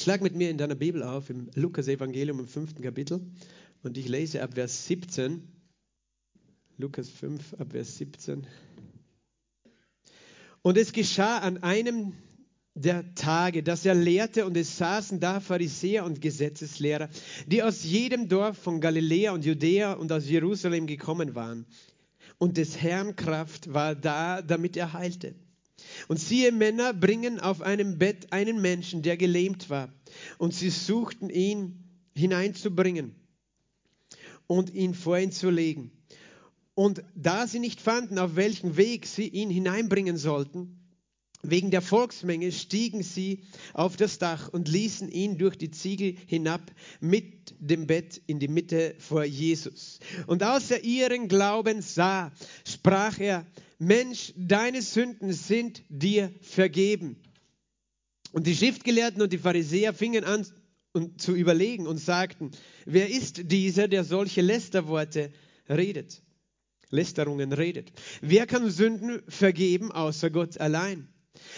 Schlag mit mir in deiner Bibel auf, im Lukas-Evangelium im fünften Kapitel. Und ich lese ab Vers 17. Lukas 5, ab Vers 17. Und es geschah an einem der Tage, dass er lehrte und es saßen da Pharisäer und Gesetzeslehrer, die aus jedem Dorf von Galiläa und Judäa und aus Jerusalem gekommen waren. Und des Herrn Kraft war da, damit er heilte. Und siehe, Männer bringen auf einem Bett einen Menschen, der gelähmt war. Und sie suchten ihn hineinzubringen und ihn vor ihn zu legen. Und da sie nicht fanden, auf welchen Weg sie ihn hineinbringen sollten, wegen der Volksmenge stiegen sie auf das Dach und ließen ihn durch die Ziegel hinab mit dem Bett in die Mitte vor Jesus. Und als er ihren Glauben sah, sprach er, Mensch, deine Sünden sind dir vergeben. Und die Schriftgelehrten und die Pharisäer fingen an zu überlegen und sagten, wer ist dieser, der solche Lästerworte redet? Lästerungen redet. Wer kann Sünden vergeben außer Gott allein?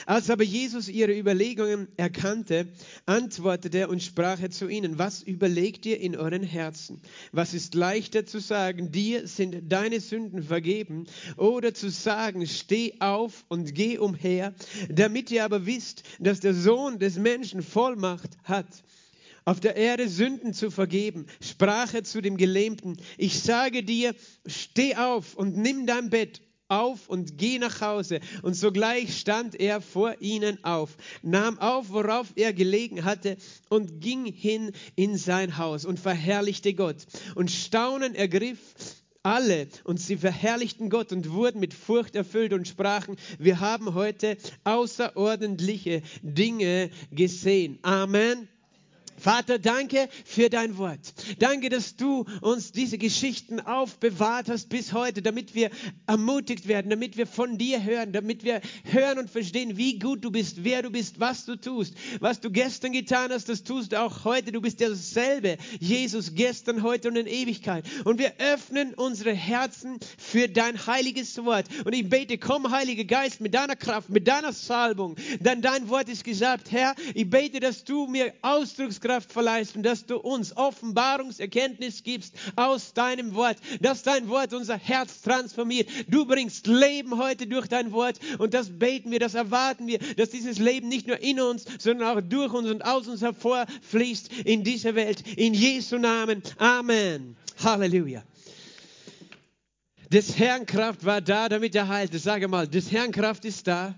Als aber Jesus ihre Überlegungen erkannte, antwortete er und sprach er zu ihnen, was überlegt ihr in euren Herzen? Was ist leichter zu sagen, dir sind deine Sünden vergeben, oder zu sagen, steh auf und geh umher, damit ihr aber wisst, dass der Sohn des Menschen Vollmacht hat, auf der Erde Sünden zu vergeben, sprach er zu dem Gelähmten, ich sage dir, steh auf und nimm dein Bett auf und geh nach Hause. Und sogleich stand er vor ihnen auf, nahm auf, worauf er gelegen hatte, und ging hin in sein Haus und verherrlichte Gott. Und Staunen ergriff alle und sie verherrlichten Gott und wurden mit Furcht erfüllt und sprachen, wir haben heute außerordentliche Dinge gesehen. Amen. Vater, danke für dein Wort. Danke, dass du uns diese Geschichten aufbewahrt hast bis heute, damit wir ermutigt werden, damit wir von dir hören, damit wir hören und verstehen, wie gut du bist, wer du bist, was du tust. Was du gestern getan hast, das tust du auch heute. Du bist derselbe, Jesus, gestern, heute und in Ewigkeit. Und wir öffnen unsere Herzen für dein heiliges Wort. Und ich bete, komm, Heiliger Geist, mit deiner Kraft, mit deiner Salbung. Denn dein Wort ist gesagt, Herr, ich bete, dass du mir Ausdruckskraft Kraft verleihst und dass du uns Offenbarungserkenntnis gibst aus deinem Wort, dass dein Wort unser Herz transformiert. Du bringst Leben heute durch dein Wort und das beten wir, das erwarten wir, dass dieses Leben nicht nur in uns, sondern auch durch uns und aus uns hervorfließt in dieser Welt. In Jesu Namen. Amen. Halleluja. Des Herrn Kraft war da, damit er heilt. Sage mal, des Herrn Kraft ist da,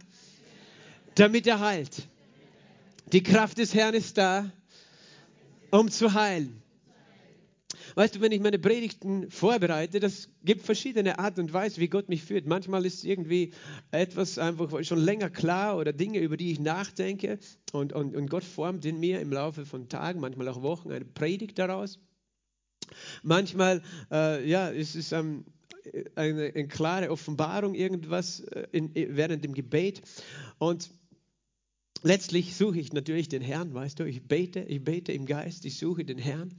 damit er heilt. Die Kraft des Herrn ist da, um zu heilen. Weißt du, wenn ich meine Predigten vorbereite, das gibt verschiedene Art und Weise, wie Gott mich führt. Manchmal ist irgendwie etwas einfach schon länger klar oder Dinge, über die ich nachdenke und, und, und Gott formt in mir im Laufe von Tagen, manchmal auch Wochen eine Predigt daraus. Manchmal, äh, ja, es ist ähm, eine, eine, klare Offenbarung, irgendwas äh, in, während dem Gebet und letztlich suche ich natürlich den Herrn, weißt du, ich bete, ich bete im Geist, ich suche den Herrn.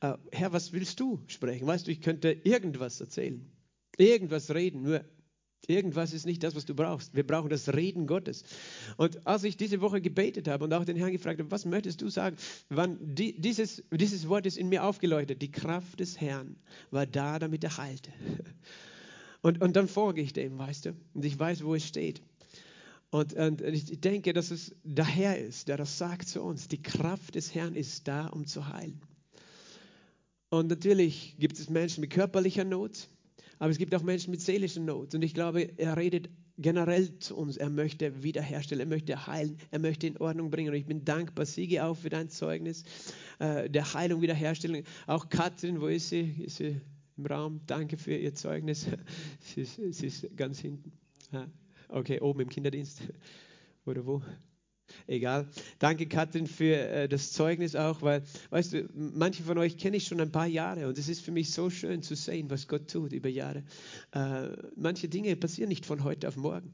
Äh, Herr, was willst du sprechen? Weißt du, ich könnte irgendwas erzählen, irgendwas reden, nur irgendwas ist nicht das, was du brauchst. Wir brauchen das Reden Gottes. Und als ich diese Woche gebetet habe und auch den Herrn gefragt habe, was möchtest du sagen, wann die, dieses, dieses Wort ist in mir aufgeleuchtet. Die Kraft des Herrn war da, damit er heilte. Und, und dann folge ich dem, weißt du, und ich weiß, wo es steht. Und, und, ich denke, dass es der Herr ist, der das sagt zu uns. Die Kraft des Herrn ist da, um zu heilen. Und natürlich gibt es Menschen mit körperlicher Not, aber es gibt auch Menschen mit seelischer Not. Und ich glaube, er redet generell zu uns. Er möchte wiederherstellen, er möchte heilen, er möchte in Ordnung bringen. Und ich bin dankbar, Siege auch für dein Zeugnis äh, der Heilung, Wiederherstellung. Auch Katrin, wo ist sie? Ist sie im Raum? Danke für ihr Zeugnis. sie, ist, sie ist ganz hinten. Ja. Okay, oben im Kinderdienst. Oder wo? Egal. Danke, Katrin, für äh, das Zeugnis auch, weil, weißt du, manche von euch kenne ich schon ein paar Jahre und es ist für mich so schön zu sehen, was Gott tut über Jahre. Äh, manche Dinge passieren nicht von heute auf morgen.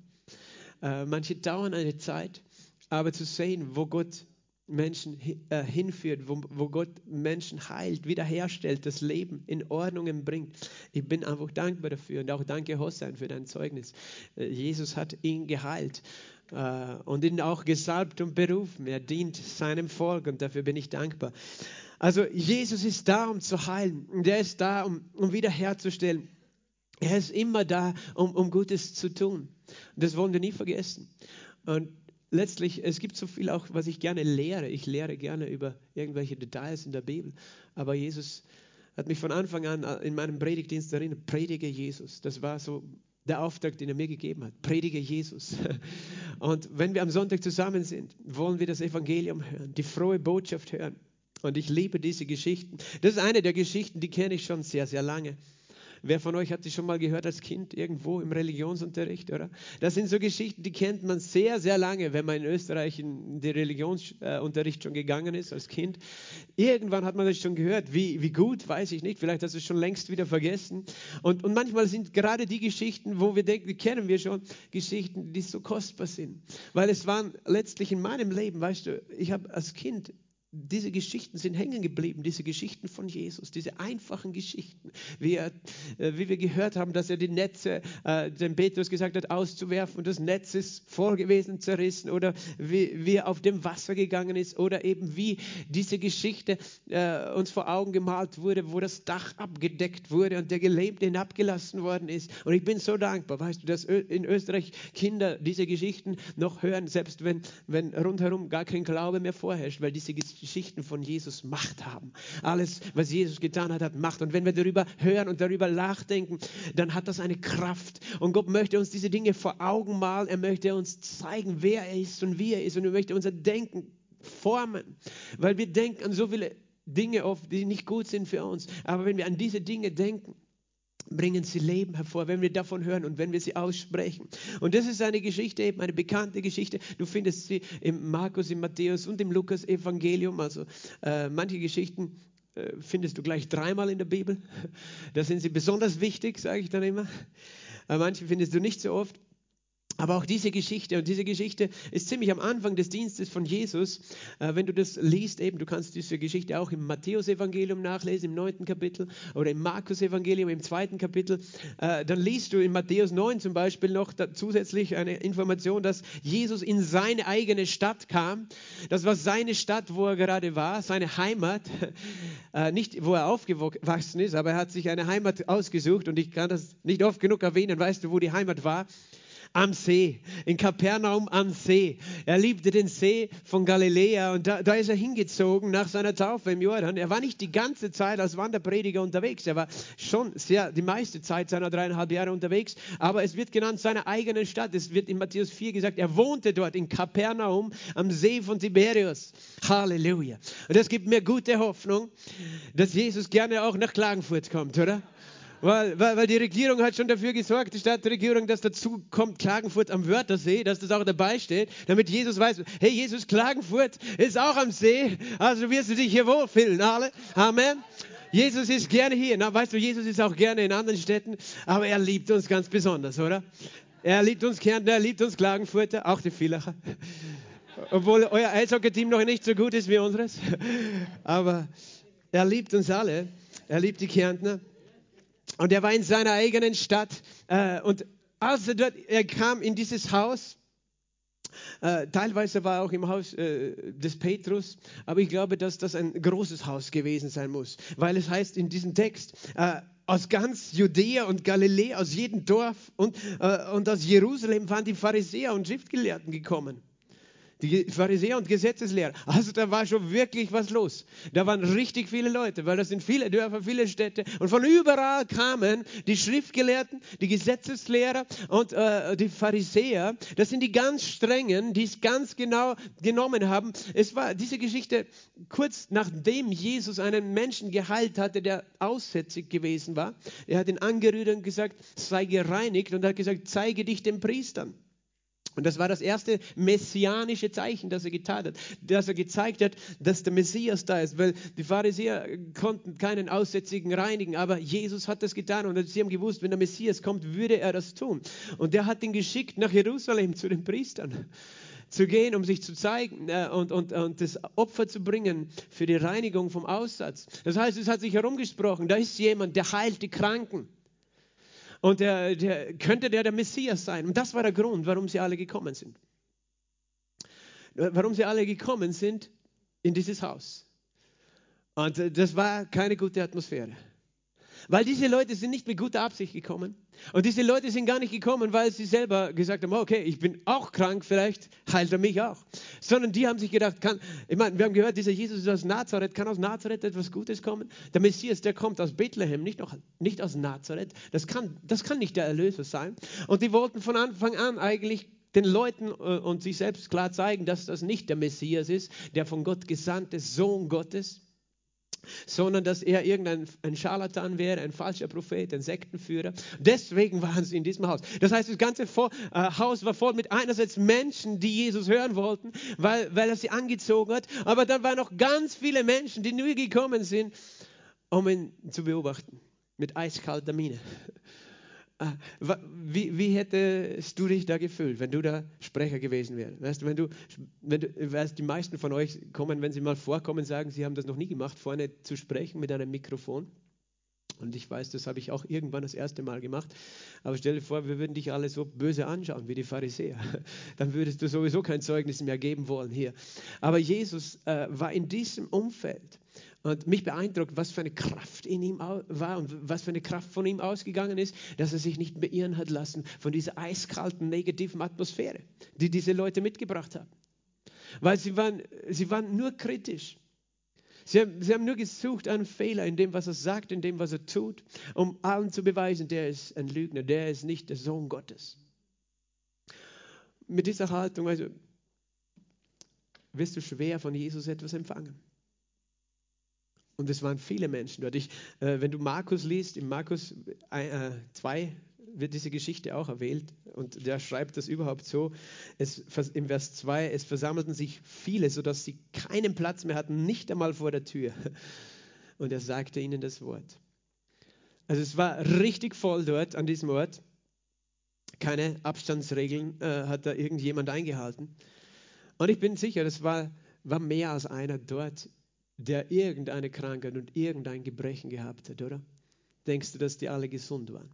Äh, manche dauern eine Zeit, aber zu sehen, wo Gott Menschen äh, hinführt, wo, Gott Menschen heilt, wiederherstellt, das Leben in Ordnung bringt. Ich bin einfach dankbar dafür und auch danke Hossein für dein Zeugnis. Äh, Jesus hat ihn geheilt äh, und ihn auch gesalbt und berufen. Er dient seinem Volk und dafür bin ich dankbar. Also Jesus ist da, um zu heilen er ist da, um, wiederherzustellen. Er ist immer da, um, Gutes zu tun. Das wollen wir nie vergessen. Und letztlich, es gibt so viel auch, was ich gerne lehre. Ich lehre gerne über irgendwelche Details in der Bibel. Aber Jesus hat mich von Anfang an äh, in meinem Predigtdienst erinnert, predige Jesus. Das war so der Auftrag, den er mir gegeben hat. Predige Jesus. Und wenn wir am Sonntag zusammen sind, wollen wir das Evangelium hören, die frohe Botschaft hören. Und ich liebe diese Geschichten. Das ist eine der Geschichten, die kenne ich schon sehr, sehr lange. Wer von euch hat die schon mal gehört als Kind irgendwo im Religionsunterricht, oder? Das sind so Geschichten, die kennt man sehr, sehr lange, wenn man in Österreich in den Religionsunterricht schon gegangen ist als Kind. Irgendwann hat man das schon gehört. Wie, wie gut, weiß ich nicht. Vielleicht hast du es schon längst wieder vergessen. Und, und manchmal sind gerade die Geschichten, wo wir denken, die kennen wir schon, Geschichten, die so kostbar sind. Weil es waren letztlich in meinem Leben, weißt du, ich habe als Kind diese Geschichten sind hängen geblieben, diese Geschichten von Jesus, diese einfachen Geschichten, wie, er, äh, wie wir gehört haben, dass er die Netze, äh, dem Petrus gesagt hat, auszuwerfen und das Netz ist voll gewesen, zerrissen oder wie, wie er auf dem Wasser gegangen ist oder eben wie diese Geschichte äh, uns vor Augen gemalt wurde, wo das Dach abgedeckt wurde und der Gelebte hinabgelassen worden ist. Und ich bin so dankbar, weißt du, dass in Österreich Kinder diese Geschichten noch hören, selbst wenn, wenn rundherum gar kein Glaube mehr vorherrscht, weil diese Geschichten Geschichten von Jesus Macht haben. Alles, was Jesus getan hat, hat Macht. Und wenn wir darüber hören und darüber nachdenken, dann hat das eine Kraft. Und Gott möchte uns diese Dinge vor Augen malen. Er möchte uns zeigen, wer er ist und wie er ist. Und er möchte unser Denken formen. Weil wir denken an so viele Dinge oft, die nicht gut sind für uns. Aber wenn wir an diese Dinge denken, bringen sie Leben hervor, wenn wir davon hören und wenn wir sie aussprechen. Und das ist eine Geschichte, eben eine bekannte Geschichte. Du findest sie im Markus, im Matthäus und im Lukas Evangelium. Also äh, manche Geschichten äh, findest du gleich dreimal in der Bibel. Da sind sie besonders wichtig, sage ich dann immer. Äh, manche findest du nicht so oft. Aber auch diese Geschichte, und diese Geschichte ist ziemlich am Anfang des Dienstes von Jesus. Äh, wenn du das liest, eben, du kannst diese Geschichte auch im Matthäus-Evangelium nachlesen, im neunten Kapitel, oder im Markus-Evangelium, im zweiten Kapitel. Äh, dann liest du in Matthäus 9 zum Beispiel noch zusätzlich eine Information, dass Jesus in seine eigene Stadt kam. Das war seine Stadt, wo er gerade war, seine Heimat. Äh, nicht, wo er aufgewachsen ist, aber er hat sich eine Heimat ausgesucht. Und ich kann das nicht oft genug erwähnen. Weißt du, wo die Heimat war? Am See, in Kapernaum am See. Er liebte den See von Galiläa und da, da ist er hingezogen nach seiner Taufe im Jordan. Er war nicht die ganze Zeit als Wanderprediger unterwegs, er war schon sehr die meiste Zeit seiner dreieinhalb Jahre unterwegs, aber es wird genannt seine eigene Stadt. Es wird in Matthäus 4 gesagt, er wohnte dort in Kapernaum am See von Tiberius. Halleluja. Und das gibt mir gute Hoffnung, dass Jesus gerne auch nach Klagenfurt kommt, oder? Weil, weil, weil, die Regierung hat schon dafür gesorgt, die Stadtregierung, dass dazu kommt Klagenfurt am Wörthersee, dass das auch dabei steht, damit Jesus weiß, hey, Jesus, Klagenfurt ist auch am See, also wirst du dich hier wohlfühlen, alle. Amen. Jesus ist gerne hier. Na, weißt du, Jesus ist auch gerne in anderen Städten, aber er liebt uns ganz besonders, oder? Er liebt uns Kärnten, er liebt uns Klagenfurter, auch die Villacher. Obwohl euer Eishockey-Team noch nicht so gut ist wie unseres. Aber er liebt uns alle. Er liebt die Kärntner. Und er war in seiner eigenen Stadt. Äh, und als er dort, er kam in dieses Haus, äh, teilweise war er auch im Haus äh, des Petrus, aber ich glaube, dass das ein großes Haus gewesen sein muss, weil es heißt in diesem Text, äh, aus ganz Judäa und Galiläa, aus jedem Dorf und, äh, und aus Jerusalem waren die Pharisäer und Schriftgelehrten gekommen die Pharisäer und Gesetzeslehrer. Also da war schon wirklich was los. Da waren richtig viele Leute, weil das sind viele Dörfer, viele Städte und von überall kamen die Schriftgelehrten, die Gesetzeslehrer und äh, die Pharisäer. Das sind die ganz strengen, die es ganz genau genommen haben. Es war diese Geschichte kurz nachdem Jesus einen Menschen geheilt hatte, der aussätzig gewesen war. Er hat ihn angerührt und gesagt, sei gereinigt und hat gesagt, zeige dich den Priestern. Und das war das erste messianische Zeichen, das er getan hat, dass er gezeigt hat, dass der Messias da ist, weil die Pharisäer konnten keinen Aussätzigen reinigen, aber Jesus hat das getan und sie haben gewusst, wenn der Messias kommt, würde er das tun. Und der hat ihn geschickt nach Jerusalem zu den Priestern zu gehen, um sich zu zeigen äh, und, und, und das Opfer zu bringen für die Reinigung vom Aussatz. Das heißt, es hat sich herumgesprochen, da ist jemand, der heilt die Kranken. Und der, der, könnte der der Messias sein? Und das war der Grund, warum sie alle gekommen sind. Warum sie alle gekommen sind in dieses Haus. Und äh, das war keine gute Atmosphäre. Weil diese Leute sind nicht mit guter Absicht gekommen. Und diese Leute sind gar nicht gekommen, weil sie selber gesagt haben, okay, ich bin auch krank, vielleicht heilt er mich auch. Sondern die haben sich gedacht, kann, ich meine, wir haben gehört, dieser Jesus ist aus Nazareth, kann aus Nazareth etwas Gutes kommen? Der Messias, der kommt aus Bethlehem, nicht, noch, nicht aus Nazareth. Das kann, das kann nicht der Erlöser sein. Und die wollten von Anfang an eigentlich den Leuten äh, und sich selbst klar zeigen, dass das nicht der Messias ist, der von Gott gesandte Sohn Gottes sondern dass er irgendein ein Scharlatan wäre, ein falscher Prophet, ein Sektenführer. Deswegen waren sie in diesem Haus. Das heißt, das ganze äh, Haus war voll mit einerseits Menschen, die Jesus hören wollten, weil, weil er sie angezogen hat, aber dann waren noch ganz viele Menschen, die nur gekommen sind, um ihn zu beobachten, mit eiskalter Miene. Ah, wie, wie, hättest du dich da gefühlt, wenn du da Sprecher gewesen wärst? Weißt wenn du, wenn du, weißt, die meisten von euch kommen, wenn sie mal vorkommen, sagen, sie haben das noch nie gemacht, vorne zu sprechen mit einem Mikrofon. Und ich weiß, das habe ich auch irgendwann das erste Mal gemacht. Aber stell dir vor, wir würden dich alle so böse anschauen wie die Pharisäer. Dann würdest du sowieso kein Zeugnis mehr geben wollen hier. Aber Jesus äh, war in diesem Umfeld. Und mich beeindruckt, was für eine Kraft in ihm war und was für eine Kraft von ihm ausgegangen ist, dass er sich nicht beirren hat lassen von dieser eiskalten, negativen Atmosphäre, die diese Leute mitgebracht haben. Weil sie waren, sie waren nur kritisch. Sie haben, sie haben nur gesucht einen Fehler in dem, was er sagt, in dem, was er tut, um allen zu beweisen, der ist ein Lügner, der ist nicht der Sohn Gottes. Mit dieser Haltung, also wirst du schwer von Jesus etwas empfangen. Und es waren viele Menschen dort. Ich, äh, wenn du Markus liest, in Markus 2 äh, wird diese Geschichte auch erwähnt und der schreibt das überhaupt so. Es, Im Vers 2, es versammelten sich viele, sodass sie keinen Platz mehr hatten, nicht einmal vor der Tür. Und er sagte ihnen das Wort. Also es war richtig voll dort an diesem Ort. Keine Abstandsregeln äh, hat da irgendjemand eingehalten. Und ich bin sicher, das war, war mehr als einer dort der irgendeine Krankheit und irgendein Gebrechen gehabt hat, oder? Denkst du, dass die alle gesund waren?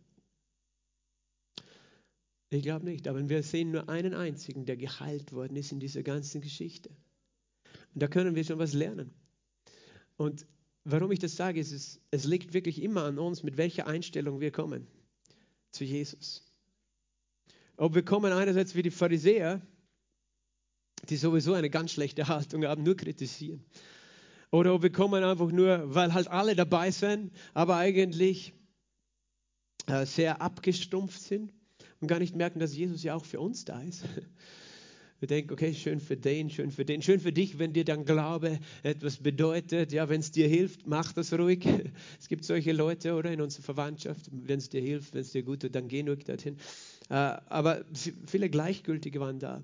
Ich glaube nicht, aber wir sehen nur einen einzigen, der geheilt worden ist in dieser ganzen Geschichte. Und da können wir schon was lernen. Und warum ich das sage, ist, es, es liegt wirklich immer an uns, mit welcher Einstellung wir kommen zu Jesus. Ob wir kommen einerseits wie die Pharisäer, die sowieso eine ganz schlechte Haltung haben, nur kritisieren. Oder wir kommen einfach nur, weil halt alle dabei sind, aber eigentlich äh, sehr abgestumpft sind und gar nicht merken, dass Jesus ja auch für uns da ist. Wir denken, okay, schön für den, schön für den, schön für dich, wenn dir dann Glaube etwas bedeutet. Ja, wenn es dir hilft, mach das ruhig. Es gibt solche Leute, oder in unserer Verwandtschaft, wenn es dir hilft, wenn es dir gut tut, dann geh ruhig dorthin. Äh, aber viele Gleichgültige waren da.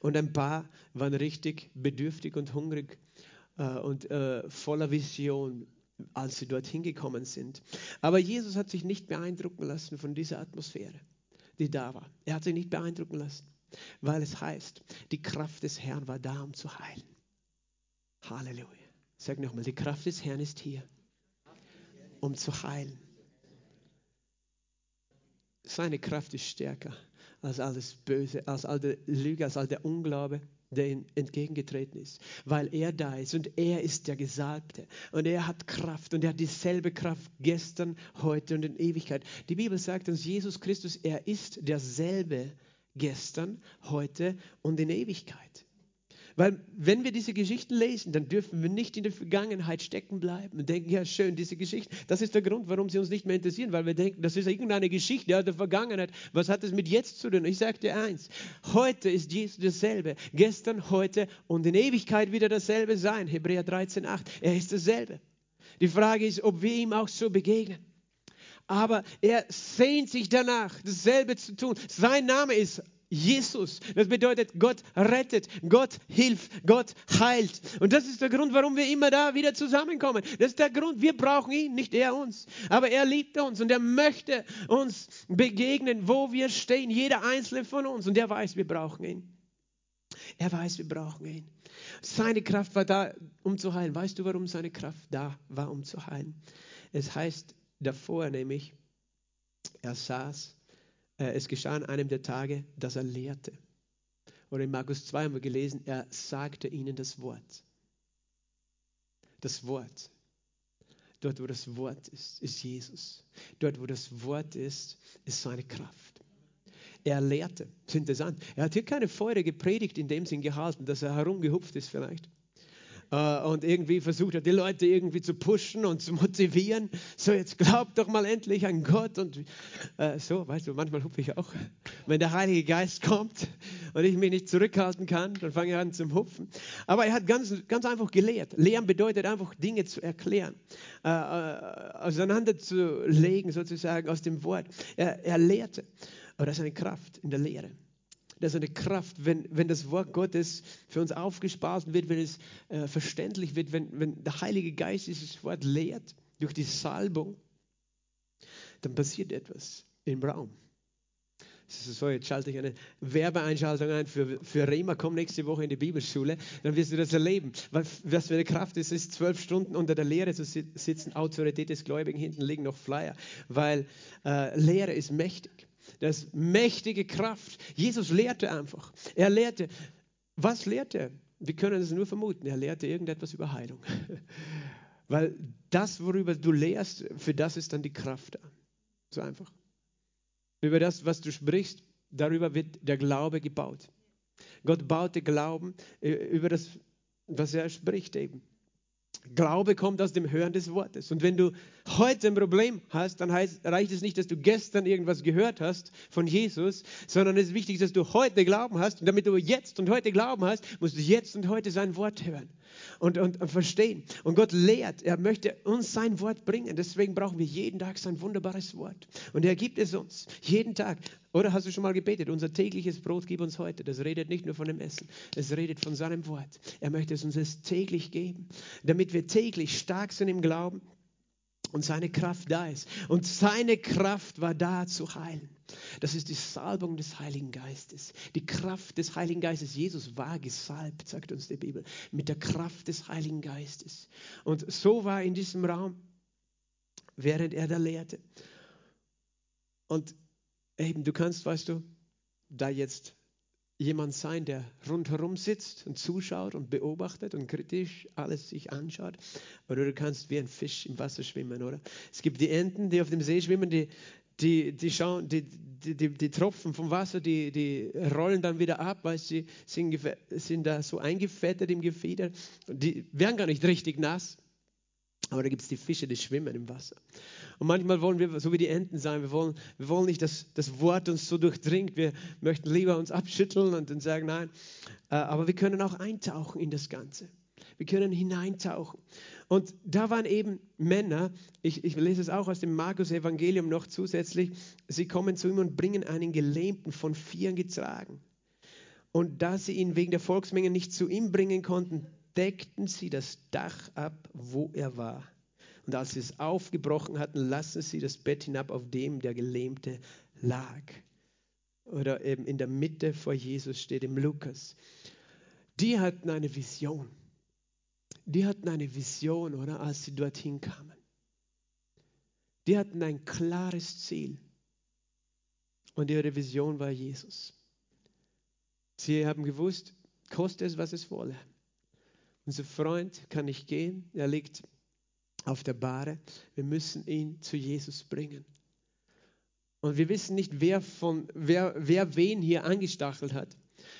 Und ein paar waren richtig bedürftig und hungrig und äh, voller Vision, als sie dorthin gekommen sind. Aber Jesus hat sich nicht beeindrucken lassen von dieser Atmosphäre, die da war. Er hat sich nicht beeindrucken lassen, weil es heißt, die Kraft des Herrn war da, um zu heilen. Halleluja. Sag nochmal, die Kraft des Herrn ist hier, um zu heilen. Seine Kraft ist stärker als alles Böse, als all der Lüge, als all der Unglaube der ihm entgegengetreten ist, weil er da ist und er ist der Gesalbte und er hat Kraft und er hat dieselbe Kraft gestern, heute und in Ewigkeit. Die Bibel sagt uns, Jesus Christus, er ist derselbe gestern, heute und in Ewigkeit. Weil wenn wir diese Geschichten lesen, dann dürfen wir nicht in der Vergangenheit stecken bleiben und denken, ja schön, diese Geschichten, das ist der Grund, warum sie uns nicht mehr interessieren, weil wir denken, das ist irgendeine Geschichte ja, der Vergangenheit. Was hat es mit jetzt zu tun? Ich sage dir eins, heute ist Jesus dasselbe, gestern, heute und in Ewigkeit wieder dasselbe sein. Hebräer 13, 8, er ist dasselbe. Die Frage ist, ob wir ihm auch so begegnen aber er sehnt sich danach, dasselbe zu tun. Sein Name ist Jesus. Das bedeutet, Gott rettet, Gott hilft, Gott heilt. Und das ist der Grund, warum wir immer da wieder zusammenkommen. Das ist der Grund, wir brauchen ihn, nicht er uns. Aber er liebt uns und er möchte uns begegnen, wo wir stehen, jeder einzelne von uns. Und er weiß, wir brauchen ihn. Er weiß, wir brauchen ihn. Seine Kraft war da, um zu heilen. Weißt du, warum seine Kraft da war, um zu heilen? Es heißt davor nämlich, er saß es geschah an einem der Tage, dass er lehrte. Oder in Markus 2 haben wir gelesen, er sagte ihnen das Wort. Das Wort. Dort, wo das Wort ist, ist Jesus. Dort, wo das Wort ist, ist seine Kraft. Er lehrte. Das ist interessant. Er hat hier keine feurige Predigt in dem Sinn gehalten, dass er herumgehupft ist vielleicht äh, und irgendwie versucht hat, die Leute irgendwie zu pushen und zu motivieren. So, jetzt glaubt doch mal endlich an Gott und äh, so, weißt du, manchmal hupfe ich auch. Wenn der Heilige Geist kommt und ich mich nicht zurückhalten kann, dann fange ich an zum Hupfen. Aber er hat ganz, ganz einfach gelehrt. Lehren bedeutet einfach Dinge zu erklären, äh, äh auseinanderzulegen sozusagen aus dem Wort. Er, er lehrte. Aber das ist eine Kraft in der Lehre. Das ist eine Kraft, wenn, wenn das Wort Gottes für uns aufgespart wird, wenn es äh, verständlich wird, wenn, wenn der Heilige Geist dieses Wort lehrt durch die Salbung, dann passiert etwas im Raum. So, jetzt schalte ich eine Werbeeinschaltung ein für, für Rema. Komm nächste Woche in die Bibelschule, dann wirst du das erleben. Was, was für eine Kraft ist es, zwölf Stunden unter der Lehre zu sitzen. Autorität des Gläubigen, hinten liegen noch Flyer, weil äh, Lehre ist mächtig. Das ist mächtige Kraft. Jesus lehrte einfach. Er lehrte. Was lehrte er? Wir können es nur vermuten. Er lehrte irgendetwas über Heilung. Weil das, worüber du lehrst, für das ist dann die Kraft da. So einfach. Über das, was du sprichst, darüber wird der Glaube gebaut. Gott baute Glauben äh, über das, was er spricht eben. Glaube kommt aus dem Hören des Wortes. Und wenn du heute ein Problem hast, dann heißt, reicht es nicht, dass du gestern irgendwas gehört hast von Jesus, sondern es ist wichtig, dass du heute Glauben hast. Und damit du jetzt und heute Glauben hast, musst du jetzt und heute sein Wort hören und, und, und verstehen. Und Gott lehrt, er möchte uns sein Wort bringen. Deswegen brauchen wir jeden Tag sein wunderbares Wort. Und er gibt es uns jeden Tag. Oder hast du schon mal gebetet? Unser tägliches Brot gib uns heute. Das redet nicht nur von dem Essen, es redet von seinem Wort. Er möchte es uns täglich geben, damit wir täglich stark sind im Glauben und seine Kraft da ist. Und seine Kraft war da zu heilen. Das ist die Salbung des Heiligen Geistes. Die Kraft des Heiligen Geistes. Jesus war gesalbt, sagt uns die Bibel, mit der Kraft des Heiligen Geistes. Und so war in diesem Raum, während er da lehrte. Und eben, du kannst, weißt du, da jetzt jemand sein, der rundherum sitzt und zuschaut und beobachtet und kritisch alles sich anschaut. Oder du kannst wie ein Fisch im Wasser schwimmen, oder? Es gibt die Enten, die auf dem See schwimmen, die, die, die, schauen, die, die, die, die Tropfen vom Wasser, die, die rollen dann wieder ab, weil sie sind, sind da so eingefettet im Gefieder. Die werden gar nicht richtig nass. Aber da gibt es die Fische, die schwimmen im Wasser. Und manchmal wollen wir so wie die Enten sein. Wir wollen, wir wollen nicht, dass das Wort uns so durchdringt. Wir möchten lieber uns abschütteln und dann sagen, nein. Äh, aber wir können auch eintauchen in das Ganze. Wir können hineintauchen. Und da waren eben Männer, ich, ich lese es auch aus dem Markus-Evangelium noch zusätzlich, sie kommen zu ihm und bringen einen Gelähmten von Vieren getragen. Und da sie ihn wegen der Volksmenge nicht zu ihm bringen konnten, deckten sie das Dach ab, wo er war. Und als sie es aufgebrochen hatten, lassen sie das Bett hinab, auf dem der Gelähmte lag. Oder eben in der Mitte vor Jesus steht im Lukas. Die hatten eine Vision. Die hatten eine Vision, oder, als sie dorthin kamen. Die hatten ein klares Ziel. Und ihre Vision war Jesus. Sie haben gewusst, koste es, was es wolle. Unser Freund kann nicht gehen, er liegt auf der Bahre. Wir müssen ihn zu Jesus bringen. Und wir wissen nicht, wer, von, wer, wer wen hier angestachelt hat.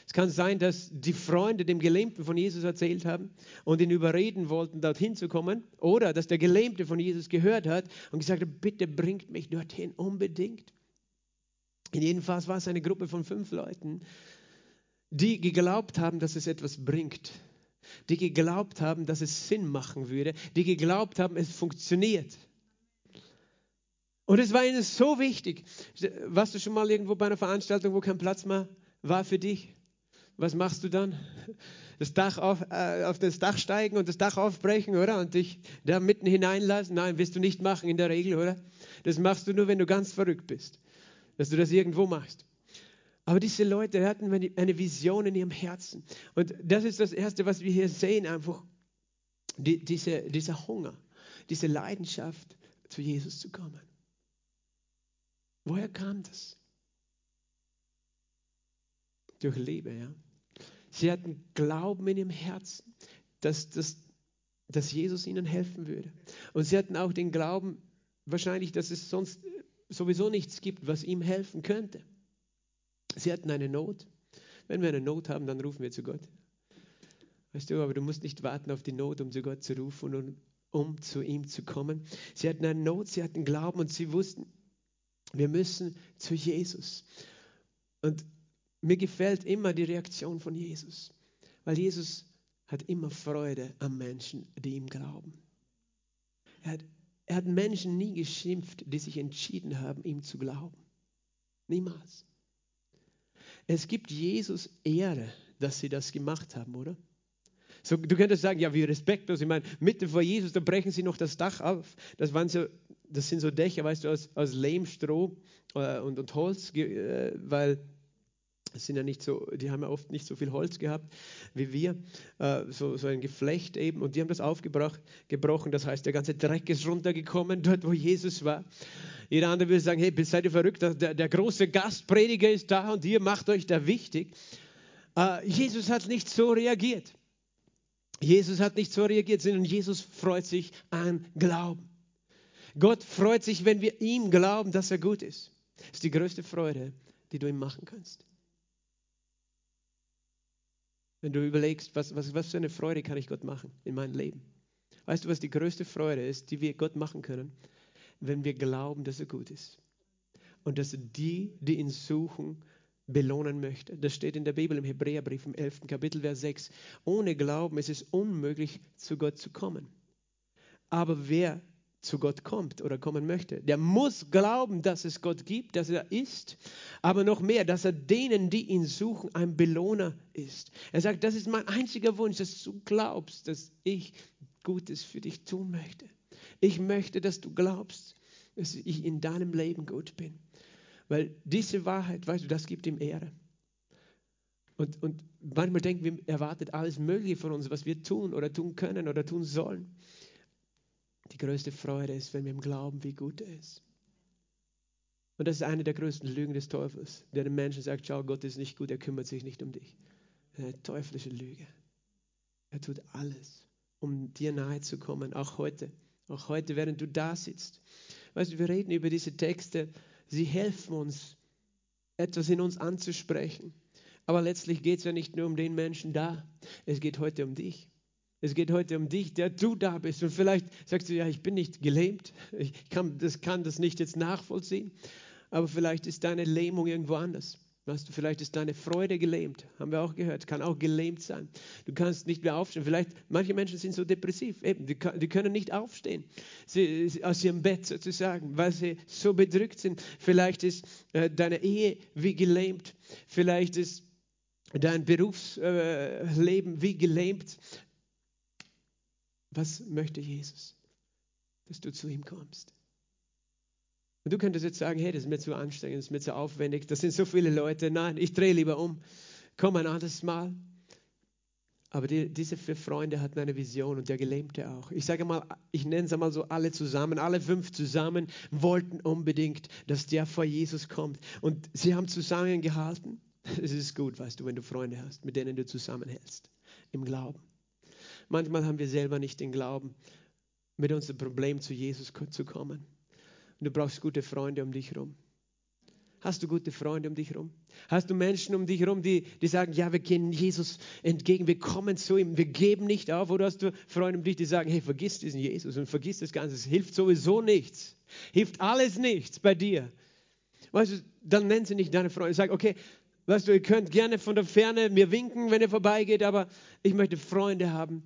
Es kann sein, dass die Freunde dem Gelähmten von Jesus erzählt haben und ihn überreden wollten, dorthin zu kommen. Oder dass der Gelähmte von Jesus gehört hat und gesagt hat, bitte bringt mich dorthin, unbedingt. In jedem Fall war es eine Gruppe von fünf Leuten, die geglaubt haben, dass es etwas bringt, die geglaubt haben, dass es Sinn machen würde, die geglaubt haben, es funktioniert. Und es war ihnen so wichtig. Warst du schon mal irgendwo bei einer Veranstaltung, wo kein Platz mehr war für dich? Was machst du dann? Das Dach auf, äh, auf das Dach steigen und das Dach aufbrechen, oder? Und dich da mitten hineinlassen? Nein, wirst du nicht machen in der Regel, oder? Das machst du nur, wenn du ganz verrückt bist, dass du das irgendwo machst. Aber diese Leute hatten eine Vision in ihrem Herzen. Und das ist das Erste, was wir hier sehen, einfach die, diese, dieser Hunger, diese Leidenschaft, zu Jesus zu kommen. Woher kam das? Durch Liebe, ja. Sie hatten Glauben in ihrem Herzen, dass, dass, dass Jesus ihnen helfen würde. Und sie hatten auch den Glauben, wahrscheinlich, dass es sonst sowieso nichts gibt, was ihm helfen könnte. Sie hatten eine Not. Wenn wir eine Not haben, dann rufen wir zu Gott. Weißt du, aber du musst nicht warten auf die Not, um zu Gott zu rufen und um zu ihm zu kommen. Sie hatten eine Not, sie hatten Glauben und sie wussten, wir müssen zu Jesus. Und mir gefällt immer die Reaktion von Jesus, weil Jesus hat immer Freude am Menschen, die ihm glauben. Er hat, er hat Menschen nie geschimpft, die sich entschieden haben, ihm zu glauben. Niemals. Es gibt Jesus Ehre, dass sie das gemacht haben, oder? So, du könntest sagen, ja, wie respektlos. Ich meine, mitten vor Jesus, da brechen sie noch das Dach auf. Das, waren so, das sind so Dächer, weißt du, aus, aus Lehm, Stroh äh, und, und Holz, äh, weil sind ja nicht so, die haben ja oft nicht so viel Holz gehabt wie wir, äh, so, so ein Geflecht eben. Und die haben das aufgebrochen. Das heißt, der ganze Dreck ist runtergekommen, dort wo Jesus war. Jeder andere würde sagen, hey, seid ihr verrückt, der, der große Gastprediger ist da und ihr macht euch da wichtig. Äh, Jesus hat nicht so reagiert. Jesus hat nicht so reagiert, sondern Jesus freut sich an Glauben. Gott freut sich, wenn wir ihm glauben, dass er gut ist. Das ist die größte Freude, die du ihm machen kannst. Wenn du überlegst, was, was, was für eine Freude kann ich Gott machen in meinem Leben. Weißt du, was die größte Freude ist, die wir Gott machen können? Wenn wir glauben, dass er gut ist. Und dass er die, die ihn suchen, belohnen möchte. Das steht in der Bibel im Hebräerbrief im 11. Kapitel, Vers 6. Ohne Glauben ist es unmöglich, zu Gott zu kommen. Aber wer zu Gott kommt oder kommen möchte, der muss glauben, dass es Gott gibt, dass er ist, aber noch mehr, dass er denen, die ihn suchen, ein Belohner ist. Er sagt, das ist mein einziger Wunsch, dass du glaubst, dass ich Gutes für dich tun möchte. Ich möchte, dass du glaubst, dass ich in deinem Leben gut bin. Weil diese Wahrheit, weißt du, das gibt ihm Ehre. Und, und manchmal denken wir, er erwartet alles Mögliche von uns, was wir tun oder tun können oder tun sollen. Die größte Freude ist, wenn wir ihm glauben, wie gut er ist. Und das ist eine der größten Lügen des Teufels, der den Menschen sagt, schau, Gott ist nicht gut, er kümmert sich nicht um dich. Eine teuflische Lüge. Er tut alles, um dir nahe zu kommen, auch heute. Auch heute, während du da sitzt. Weißt du, wir reden über diese Texte Sie helfen uns, etwas in uns anzusprechen. Aber letztlich geht es ja nicht nur um den Menschen da. Es geht heute um dich. Es geht heute um dich, der du da bist. Und vielleicht sagst du, ja, ich bin nicht gelähmt. Ich kann das, kann das nicht jetzt nachvollziehen. Aber vielleicht ist deine Lähmung irgendwo anders. Weißt du, vielleicht ist deine Freude gelähmt. Haben wir auch gehört. Kann auch gelähmt sein. Du kannst nicht mehr aufstehen. Vielleicht, manche Menschen sind so depressiv. Eben, die, die können nicht aufstehen. Sie, aus ihrem Bett sozusagen, weil sie so bedrückt sind. Vielleicht ist äh, deine Ehe wie gelähmt. Vielleicht ist dein Berufsleben äh, wie gelähmt. Was möchte Jesus? Dass du zu ihm kommst. Und du könntest jetzt sagen, hey, das ist mir zu anstrengend, das ist mir zu aufwendig, das sind so viele Leute. Nein, ich drehe lieber um. Komm ein anderes Mal. Aber die, diese vier Freunde hatten eine Vision und der Gelähmte auch. Ich sage mal, ich nenne es einmal so alle zusammen, alle fünf zusammen wollten unbedingt, dass der vor Jesus kommt. Und sie haben zusammengehalten. Es ist gut, weißt du, wenn du Freunde hast, mit denen du zusammenhältst, im Glauben. Manchmal haben wir selber nicht den Glauben, mit unserem Problem zu Jesus zu kommen. Und du brauchst gute Freunde um dich herum. Hast du gute Freunde um dich herum? Hast du Menschen um dich herum, die, die sagen, ja, wir gehen Jesus entgegen, wir kommen zu ihm, wir geben nicht auf? Oder hast du Freunde um dich, die sagen, hey, vergiss diesen Jesus und vergiss das Ganze, es hilft sowieso nichts. Hilft alles nichts bei dir. Weißt du, dann nennen sie nicht deine Freunde. Sag, okay, weißt du, ihr könnt gerne von der Ferne mir winken, wenn ihr vorbeigeht, aber ich möchte Freunde haben,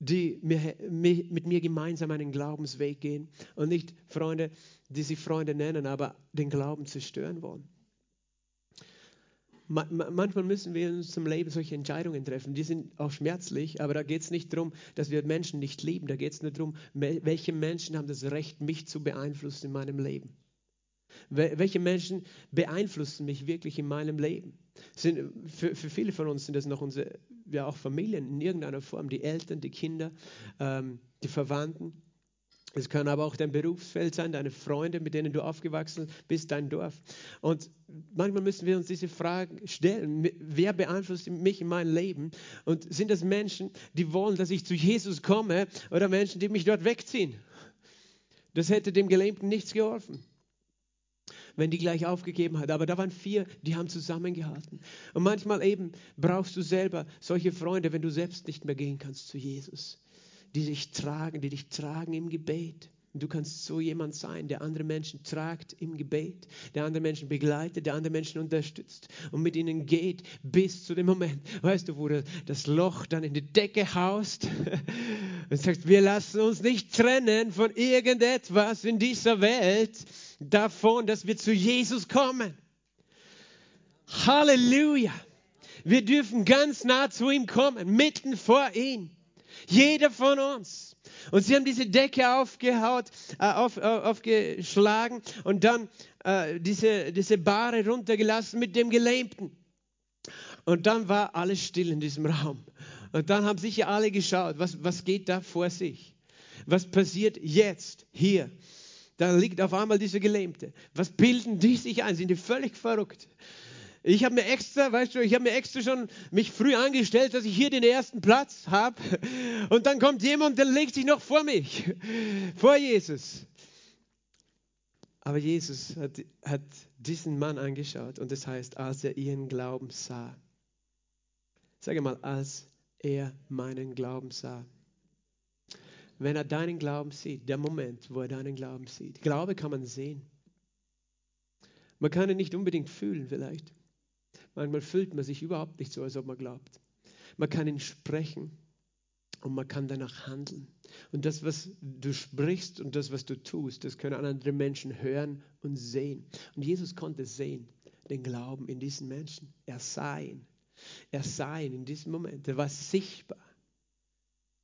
die mit mir gemeinsam einen Glaubensweg gehen und nicht Freunde, die sich Freunde nennen, aber den Glauben zerstören wollen. Manchmal müssen wir in unserem Leben solche Entscheidungen treffen. Die sind auch schmerzlich, aber da geht es nicht darum, dass wir Menschen nicht lieben. Da geht es nur darum, welche Menschen haben das Recht, mich zu beeinflussen in meinem Leben. Welche Menschen beeinflussen mich wirklich in meinem Leben? Sind, für, für viele von uns sind das noch unsere, ja auch Familien in irgendeiner Form, die Eltern, die Kinder, ähm, die Verwandten. Es kann aber auch dein Berufsfeld sein, deine Freunde, mit denen du aufgewachsen bist, dein Dorf. Und manchmal müssen wir uns diese Fragen stellen. Wer beeinflusst mich in meinem Leben? Und sind das Menschen, die wollen, dass ich zu Jesus komme oder Menschen, die mich dort wegziehen? Das hätte dem Gelähmten nichts geholfen wenn die gleich aufgegeben hat. Aber da waren vier, die haben zusammengehalten. Und manchmal eben brauchst du selber solche Freunde, wenn du selbst nicht mehr gehen kannst zu Jesus die dich tragen, die dich tragen im Gebet. Du kannst so jemand sein, der andere Menschen tragt im Gebet, der andere Menschen begleitet, der andere Menschen unterstützt und mit ihnen geht bis zu dem Moment, weißt du, wo das Loch dann in die Decke haust und sagt, wir lassen uns nicht trennen von irgendetwas in dieser Welt, davon, dass wir zu Jesus kommen. Halleluja! Wir dürfen ganz nah zu ihm kommen, mitten vor ihm. Jeder von uns. Und sie haben diese Decke aufgehaut, äh, auf, äh, aufgeschlagen und dann äh, diese, diese Bahre runtergelassen mit dem Gelähmten. Und dann war alles still in diesem Raum. Und dann haben sicher alle geschaut, was, was geht da vor sich? Was passiert jetzt hier? Da liegt auf einmal dieser Gelähmte. Was bilden die sich ein? Sind die völlig verrückt? Ich habe mir extra, weißt du, ich habe mir extra schon mich früh angestellt, dass ich hier den ersten Platz habe. Und dann kommt jemand, der legt sich noch vor mich, vor Jesus. Aber Jesus hat, hat diesen Mann angeschaut und das heißt, als er ihren Glauben sah. Sage mal, als er meinen Glauben sah. Wenn er deinen Glauben sieht, der Moment, wo er deinen Glauben sieht. Glaube kann man sehen. Man kann ihn nicht unbedingt fühlen vielleicht. Manchmal fühlt man sich überhaupt nicht so, als ob man glaubt. Man kann ihn sprechen und man kann danach handeln. Und das, was du sprichst und das, was du tust, das können andere Menschen hören und sehen. Und Jesus konnte sehen, den Glauben in diesen Menschen. Er sah ihn. Er sah ihn in diesem Moment. Er war sichtbar.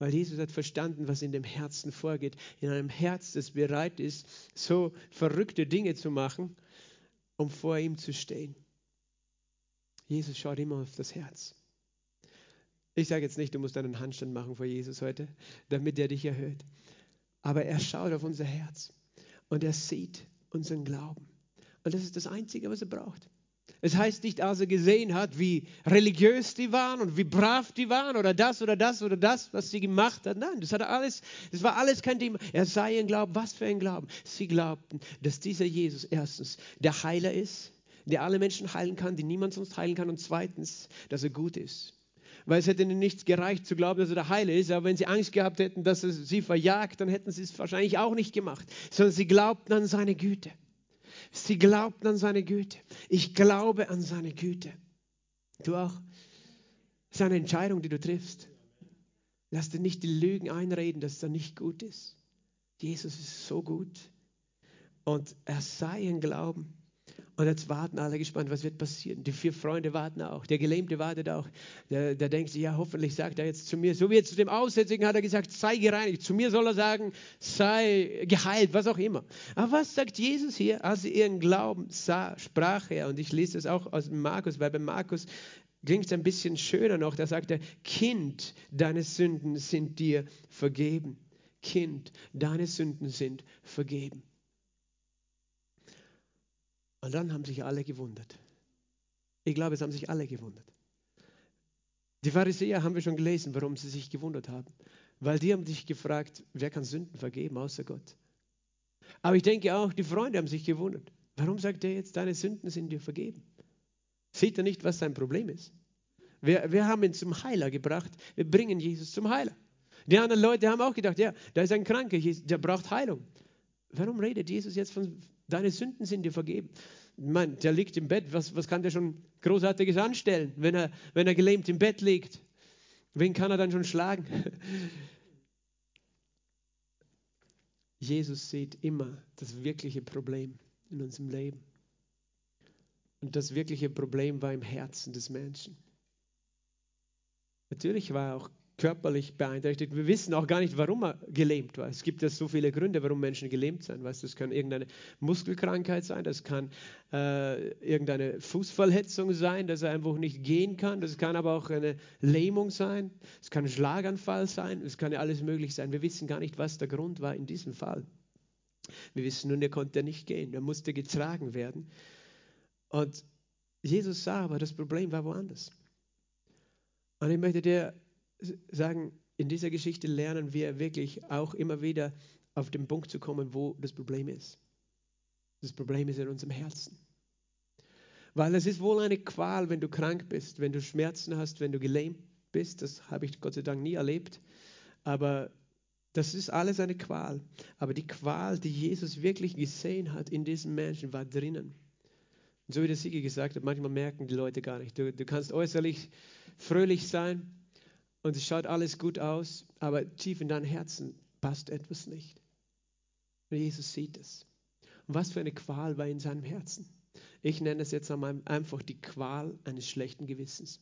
Weil Jesus hat verstanden, was in dem Herzen vorgeht. In einem Herz, das bereit ist, so verrückte Dinge zu machen, um vor ihm zu stehen. Jesus schaut immer auf das Herz. Ich sage jetzt nicht, du musst einen Handstand machen vor Jesus heute, damit er dich erhört. Aber er schaut auf unser Herz und er sieht unseren Glauben. Und das ist das Einzige, was er braucht. Es heißt nicht, als er gesehen hat, wie religiös die waren und wie brav die waren oder das oder das oder das, was sie gemacht hat. Nein, das, hat alles, das war alles kein Thema. Er sah ihren Glauben. Was für ein Glauben? Sie glaubten, dass dieser Jesus erstens der Heiler ist, der alle Menschen heilen kann, die niemand sonst heilen kann. Und zweitens, dass er gut ist. Weil es hätte ihnen nichts gereicht zu glauben, dass er der Heiler ist, aber wenn sie Angst gehabt hätten, dass er sie verjagt, dann hätten sie es wahrscheinlich auch nicht gemacht, sondern sie glaubten an seine Güte. Sie glaubten an seine Güte. Ich glaube an seine Güte. Du auch? Das ist eine Entscheidung, die du triffst. Lass dir nicht die Lügen einreden, dass er nicht gut ist. Jesus ist so gut. Und er sei ein Glauben. Und jetzt warten alle gespannt, was wird passieren. Die vier Freunde warten auch. Der Gelähmte wartet auch. Der, der denkt sich, ja, hoffentlich sagt er jetzt zu mir, so wie jetzt zu dem Aussätzigen hat er gesagt, sei gereinigt. Zu mir soll er sagen, sei geheilt, was auch immer. Aber was sagt Jesus hier? Als er ihren Glauben sah, sprach er, und ich lese es auch aus Markus, weil bei Markus klingt es ein bisschen schöner noch, da sagt er, Kind, deine Sünden sind dir vergeben. Kind, deine Sünden sind vergeben. Und dann haben sich alle gewundert. Ich glaube, es haben sich alle gewundert. Die Pharisäer haben wir schon gelesen, warum sie sich gewundert haben. Weil die haben sich gefragt, wer kann Sünden vergeben außer Gott? Aber ich denke auch, die Freunde haben sich gewundert. Warum sagt er jetzt, deine Sünden sind dir vergeben? Sieht er nicht, was sein Problem ist? Wir, wir haben ihn zum Heiler gebracht. Wir bringen Jesus zum Heiler. Die anderen Leute haben auch gedacht, ja, da ist ein Kranker, der braucht Heilung. Warum redet Jesus jetzt von, deine Sünden sind dir vergeben? Mann, der liegt im Bett, was, was kann der schon Großartiges anstellen, wenn er, wenn er gelähmt im Bett liegt? Wen kann er dann schon schlagen? Jesus sieht immer das wirkliche Problem in unserem Leben. Und das wirkliche Problem war im Herzen des Menschen. Natürlich war er auch körperlich beeinträchtigt. Wir wissen auch gar nicht, warum er gelähmt war. Es gibt ja so viele Gründe, warum Menschen gelähmt sind. Weißt, das kann irgendeine Muskelkrankheit sein, das kann äh, irgendeine Fußverletzung sein, dass er einfach nicht gehen kann. Das kann aber auch eine Lähmung sein. Es kann ein Schlaganfall sein. Es kann ja alles möglich sein. Wir wissen gar nicht, was der Grund war in diesem Fall. Wir wissen nun, er konnte nicht gehen. Er musste getragen werden. Und Jesus sah aber, das Problem war woanders. Und ich möchte dir sagen, in dieser Geschichte lernen wir wirklich auch immer wieder auf den Punkt zu kommen, wo das Problem ist. Das Problem ist in unserem Herzen. Weil es ist wohl eine Qual, wenn du krank bist, wenn du Schmerzen hast, wenn du gelähmt bist. Das habe ich Gott sei Dank nie erlebt. Aber das ist alles eine Qual. Aber die Qual, die Jesus wirklich gesehen hat in diesem Menschen, war drinnen. Und so wie der Sieger gesagt hat, manchmal merken die Leute gar nicht. Du, du kannst äußerlich fröhlich sein, und es schaut alles gut aus, aber tief in deinem Herzen passt etwas nicht. Und Jesus sieht es. Und was für eine Qual war in seinem Herzen. Ich nenne es jetzt einfach die Qual eines schlechten Gewissens.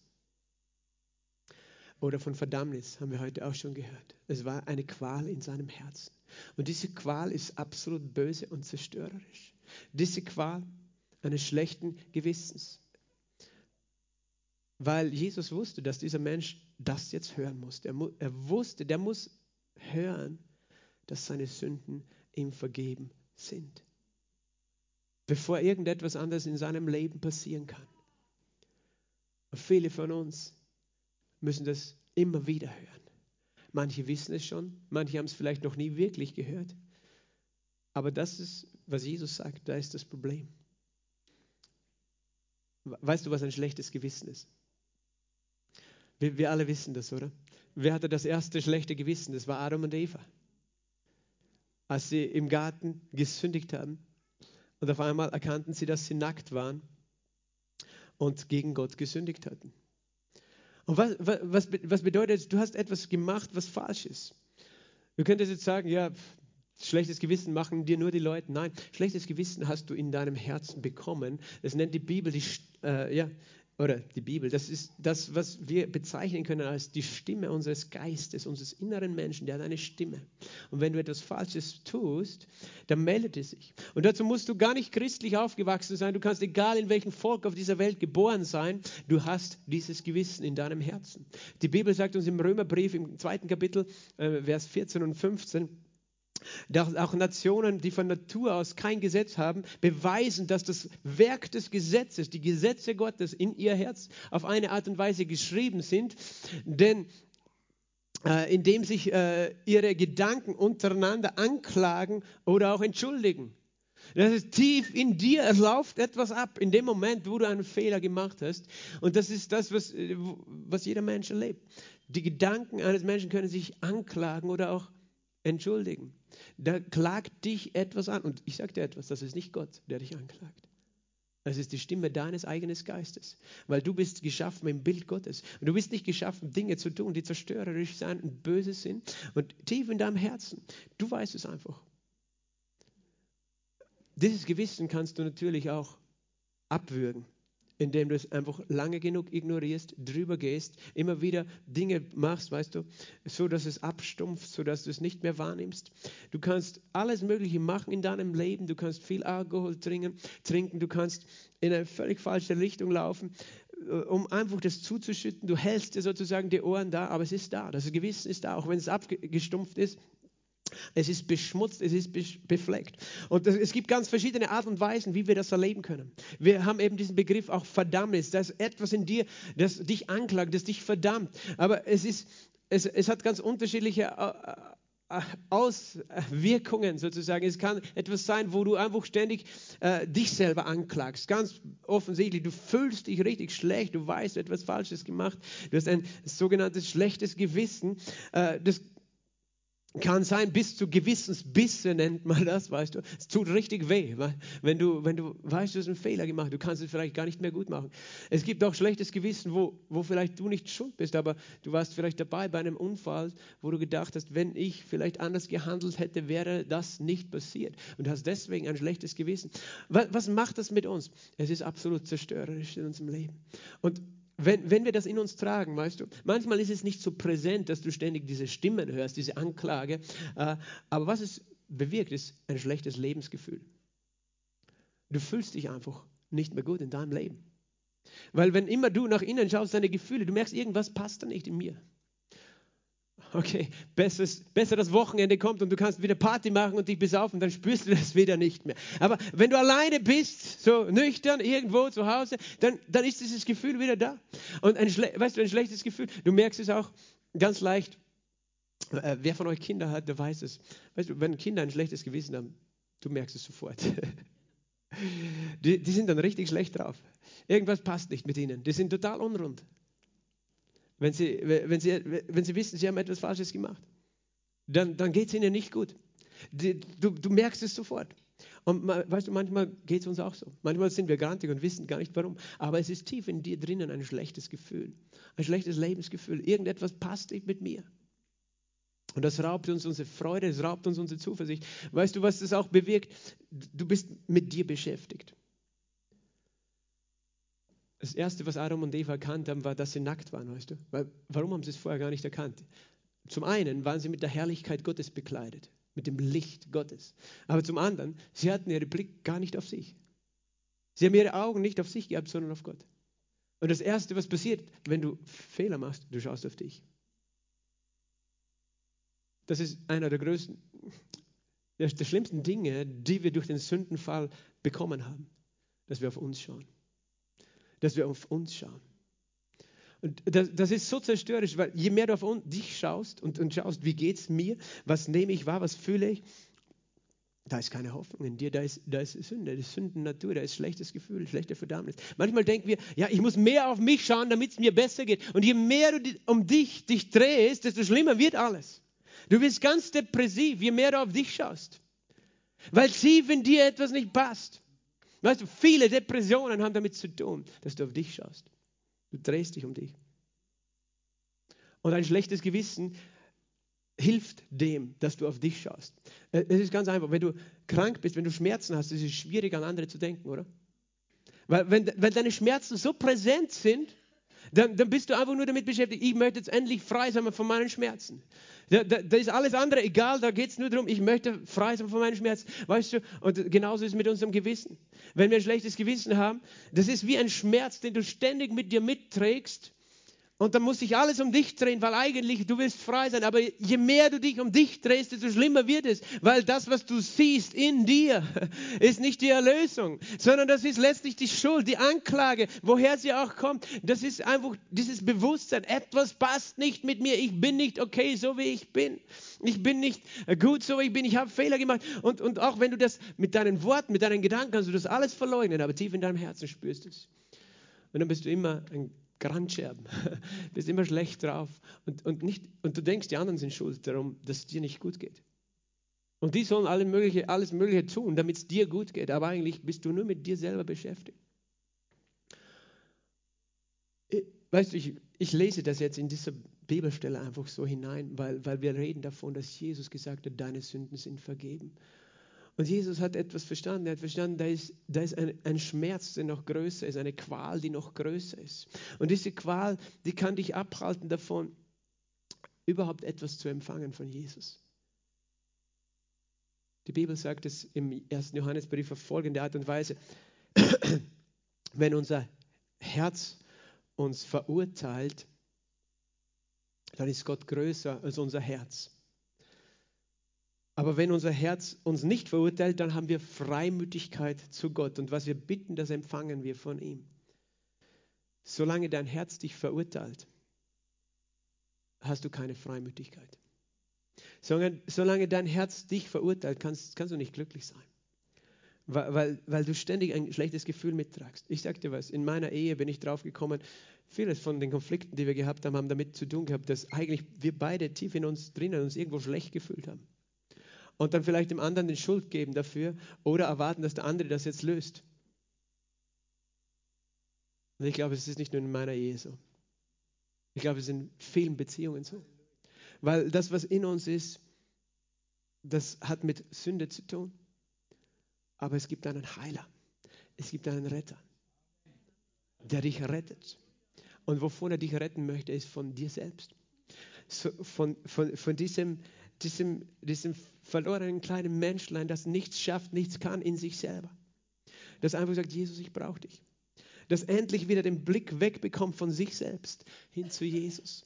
Oder von Verdammnis haben wir heute auch schon gehört. Es war eine Qual in seinem Herzen. Und diese Qual ist absolut böse und zerstörerisch. Diese Qual eines schlechten Gewissens weil Jesus wusste, dass dieser Mensch das jetzt hören musste. Er, er wusste, der muss hören, dass seine Sünden ihm vergeben sind, bevor irgendetwas anderes in seinem Leben passieren kann. Und viele von uns müssen das immer wieder hören. Manche wissen es schon, manche haben es vielleicht noch nie wirklich gehört. Aber das ist, was Jesus sagt, da ist das Problem. Weißt du, was ein schlechtes Gewissen ist? Wir, wir alle wissen das, oder? Wer hatte das erste schlechte Gewissen? Das war Adam und Eva. Als sie im Garten gesündigt haben und auf einmal erkannten sie, dass sie nackt waren und gegen Gott gesündigt hatten. Und was, was, was bedeutet, du hast etwas gemacht, was falsch ist? Du könntest jetzt sagen, ja, schlechtes Gewissen machen dir nur die Leute. Nein, schlechtes Gewissen hast du in deinem Herzen bekommen. Das nennt die Bibel die, äh, ja, oder die Bibel, das ist das, was wir bezeichnen können als die Stimme unseres Geistes, unseres inneren Menschen, der hat eine Stimme. Und wenn du etwas Falsches tust, dann meldet es sich. Und dazu musst du gar nicht christlich aufgewachsen sein, du kannst egal in welchem Volk auf dieser Welt geboren sein, du hast dieses Gewissen in deinem Herzen. Die Bibel sagt uns im Römerbrief im zweiten Kapitel, äh, Vers 14 und 15, auch Nationen, die von Natur aus kein Gesetz haben, beweisen, dass das Werk des Gesetzes, die Gesetze Gottes in ihr Herz auf eine Art und Weise geschrieben sind. Denn äh, indem sich äh, ihre Gedanken untereinander anklagen oder auch entschuldigen. Das ist tief in dir, es läuft etwas ab in dem Moment, wo du einen Fehler gemacht hast. Und das ist das, was, äh, was jeder Mensch erlebt. Die Gedanken eines Menschen können sich anklagen oder auch entschuldigen. Da klagt dich etwas an. Und ich sage dir etwas, das ist nicht Gott, der dich anklagt. Es ist die Stimme deines eigenen Geistes, weil du bist geschaffen im Bild Gottes. Und du bist nicht geschaffen, Dinge zu tun, die zerstörerisch sind und böse sind. Und tief in deinem Herzen, du weißt es einfach. Dieses Gewissen kannst du natürlich auch abwürgen indem du es einfach lange genug ignorierst, drüber gehst, immer wieder Dinge machst, weißt du, so dass es abstumpft, so dass du es nicht mehr wahrnimmst. Du kannst alles Mögliche machen in deinem Leben. Du kannst viel Alkohol trinken, trinken. Du kannst in eine völlig falsche Richtung laufen, äh, um einfach das zuzuschütten. Du hältst dir sozusagen die Ohren da, aber es ist da. Das Gewissen ist da, auch wenn es abgestumpft ist. Es ist beschmutzt, es ist befleckt. Und es gibt ganz verschiedene Arten und Weisen, wie wir das erleben können. Wir haben eben diesen Begriff auch Verdammnis. Da ist etwas in dir, das dich anklagt, das dich verdammt. Aber es, ist, es, es hat ganz unterschiedliche äh, äh, Auswirkungen sozusagen. Es kann etwas sein, wo du einfach ständig äh, dich selber anklagst. Ganz offensichtlich, du fühlst dich richtig schlecht, du weißt, du hast etwas Falsches gemacht, du hast ein sogenanntes schlechtes Gewissen. Äh, das kann sein, bis zu Gewissensbisse nennt man das, weißt du. Es tut richtig weh, wenn du, wenn du weißt, du hast einen Fehler gemacht, du kannst es vielleicht gar nicht mehr gut machen. Es gibt auch schlechtes Gewissen, wo, wo vielleicht du nicht schuld bist, aber du warst vielleicht dabei bei einem Unfall, wo du gedacht hast, wenn ich vielleicht anders gehandelt hätte, wäre das nicht passiert. Und hast deswegen ein schlechtes Gewissen. Was, was macht das mit uns? Es ist absolut zerstörerisch in unserem Leben. Und wenn, wenn wir das in uns tragen, weißt du, manchmal ist es nicht so präsent, dass du ständig diese Stimmen hörst, diese Anklage, äh, aber was es bewirkt, ist ein schlechtes Lebensgefühl. Du fühlst dich einfach nicht mehr gut in deinem Leben. Weil wenn immer du nach innen schaust, deine Gefühle, du merkst, irgendwas passt da nicht in mir. Okay, besser, besser das Wochenende kommt und du kannst wieder Party machen und dich besaufen, dann spürst du das wieder nicht mehr. Aber wenn du alleine bist, so nüchtern, irgendwo zu Hause, dann, dann ist dieses Gefühl wieder da. Und ein, weißt du, ein schlechtes Gefühl, du merkst es auch ganz leicht. Äh, wer von euch Kinder hat, der weiß es. Weißt du, wenn Kinder ein schlechtes Gewissen haben, du merkst es sofort. Die, die sind dann richtig schlecht drauf. Irgendwas passt nicht mit ihnen. Die sind total unrund. Wenn sie, wenn sie, wenn sie wissen, sie haben etwas Falsches gemacht, dann, dann geht es ihnen nicht gut. Du, du merkst es sofort. Und weißt du, manchmal geht es uns auch so. Manchmal sind wir grantig und wissen gar nicht warum. Aber es ist tief in dir drinnen ein schlechtes Gefühl, ein schlechtes Lebensgefühl. Irgendetwas passt nicht mit mir. Und das raubt uns unsere Freude, es raubt uns unsere Zuversicht. Weißt du, was das auch bewirkt? Du bist mit dir beschäftigt. Das Erste, was Adam und Eva erkannt haben, war, dass sie nackt waren, weißt du? Weil, warum haben sie es vorher gar nicht erkannt? Zum einen waren sie mit der Herrlichkeit Gottes bekleidet, mit dem Licht Gottes. Aber zum anderen, sie hatten ihren Blick gar nicht auf sich. Sie haben ihre Augen nicht auf sich gehabt, sondern auf Gott. Und das Erste, was passiert, wenn du Fehler machst, du schaust auf dich. Das ist einer der größten, der, der schlimmsten Dinge, die wir durch den Sündenfall bekommen haben, dass wir auf uns schauen. Dass wir auf uns schauen. Und das, das, ist so zerstörerisch, weil je mehr du auf dich schaust und, und schaust, wie geht es mir, was nehme ich wahr, was fühle ich, da ist keine Hoffnung in dir, da ist, da ist Sünde, das ist Sündennatur, da ist schlechtes Gefühl, schlechte Verdammnis. Manchmal denken wir, ja, ich muss mehr auf mich schauen, damit es mir besser geht. Und je mehr du um dich, dich drehst, desto schlimmer wird alles. Du wirst ganz depressiv, je mehr du auf dich schaust. Weil tief in dir etwas nicht passt. Weißt du, viele Depressionen haben damit zu tun, dass du auf dich schaust. Du drehst dich um dich. Und ein schlechtes Gewissen hilft dem, dass du auf dich schaust. Äh, es ist ganz einfach. Wenn du krank bist, wenn du Schmerzen hast, ist es schwierig, an andere zu denken, oder? Weil wenn, wenn deine Schmerzen so präsent sind, dann, dann bist du einfach nur damit beschäftigt, ich möchte jetzt endlich frei sein von meinen Schmerzen. Da, da, da ist alles andere egal, da geht es nur darum, ich möchte frei sein von meinen Schmerzen. Weißt du, und genauso ist es mit unserem Gewissen. Wenn wir ein schlechtes Gewissen haben, das ist wie ein Schmerz, den du ständig mit dir mitträgst und dann muss sich alles um dich drehen, weil eigentlich du willst frei sein. Aber je mehr du dich um dich drehst, desto schlimmer wird es. Weil das, was du siehst in dir, ist nicht die Erlösung, sondern das ist letztlich die Schuld, die Anklage, woher sie auch kommt. Das ist einfach dieses Bewusstsein. Etwas passt nicht mit mir. Ich bin nicht okay, so wie ich bin. Ich bin nicht gut, so wie ich bin. Ich habe Fehler gemacht. Und, und auch wenn du das mit deinen Worten, mit deinen Gedanken kannst du das alles verleugnen, aber tief in deinem Herzen spürst du es. Und dann bist du immer ein Grandscherben, bist immer schlecht drauf und, und, nicht, und du denkst, die anderen sind schuld darum, dass es dir nicht gut geht. Und die sollen alle mögliche, alles Mögliche tun, damit es dir gut geht, aber eigentlich bist du nur mit dir selber beschäftigt. Weißt du, ich, ich lese das jetzt in dieser Bibelstelle einfach so hinein, weil, weil wir reden davon, dass Jesus gesagt hat, deine Sünden sind vergeben. Und Jesus hat etwas verstanden. Er hat verstanden, da ist, da ist ein, ein, Schmerz, der noch größer ist, eine Qual, die noch größer ist. Und diese Qual, die kann dich abhalten davon, überhaupt etwas zu empfangen von Jesus. Die Bibel sagt es im 1. Johannesbrief auf folgende Art und Weise. Wenn unser Herz uns verurteilt, dann ist Gott größer als unser Herz. Aber wenn unser Herz uns nicht verurteilt, dann haben wir Freimütigkeit zu Gott. Und was wir bitten, das empfangen wir von ihm. Solange dein Herz dich verurteilt, hast du keine Freimütigkeit. Solange dein Herz dich verurteilt, kannst, kannst du nicht glücklich sein. Weil, weil, weil, du ständig ein schlechtes Gefühl mittragst. Ich sag dir was, in meiner Ehe bin ich drauf gekommen, vieles von den Konflikten, die wir gehabt haben, haben damit zu tun gehabt, dass eigentlich wir beide tief in uns drinnen uns irgendwo schlecht gefühlt haben und dann vielleicht dem anderen den Schuld geben dafür oder erwarten, dass der andere das jetzt löst. Und ich glaube, es ist nicht nur in meiner Ehe so. Ich glaube, es ist in vielen Beziehungen so. Weil das, was in uns ist, das hat mit Sünde zu tun. Aber es gibt einen Heiler. Es gibt einen Retter, der dich rettet. Und wovon er dich retten möchte, ist von dir selbst. So, von, von, von diesem, diesem, diesem verlorenen kleinen Menschlein, das nichts schafft, nichts kann in sich selber. Das einfach sagt, Jesus, ich brauche dich. Das endlich wieder den Blick wegbekommt von sich selbst hin zu Jesus.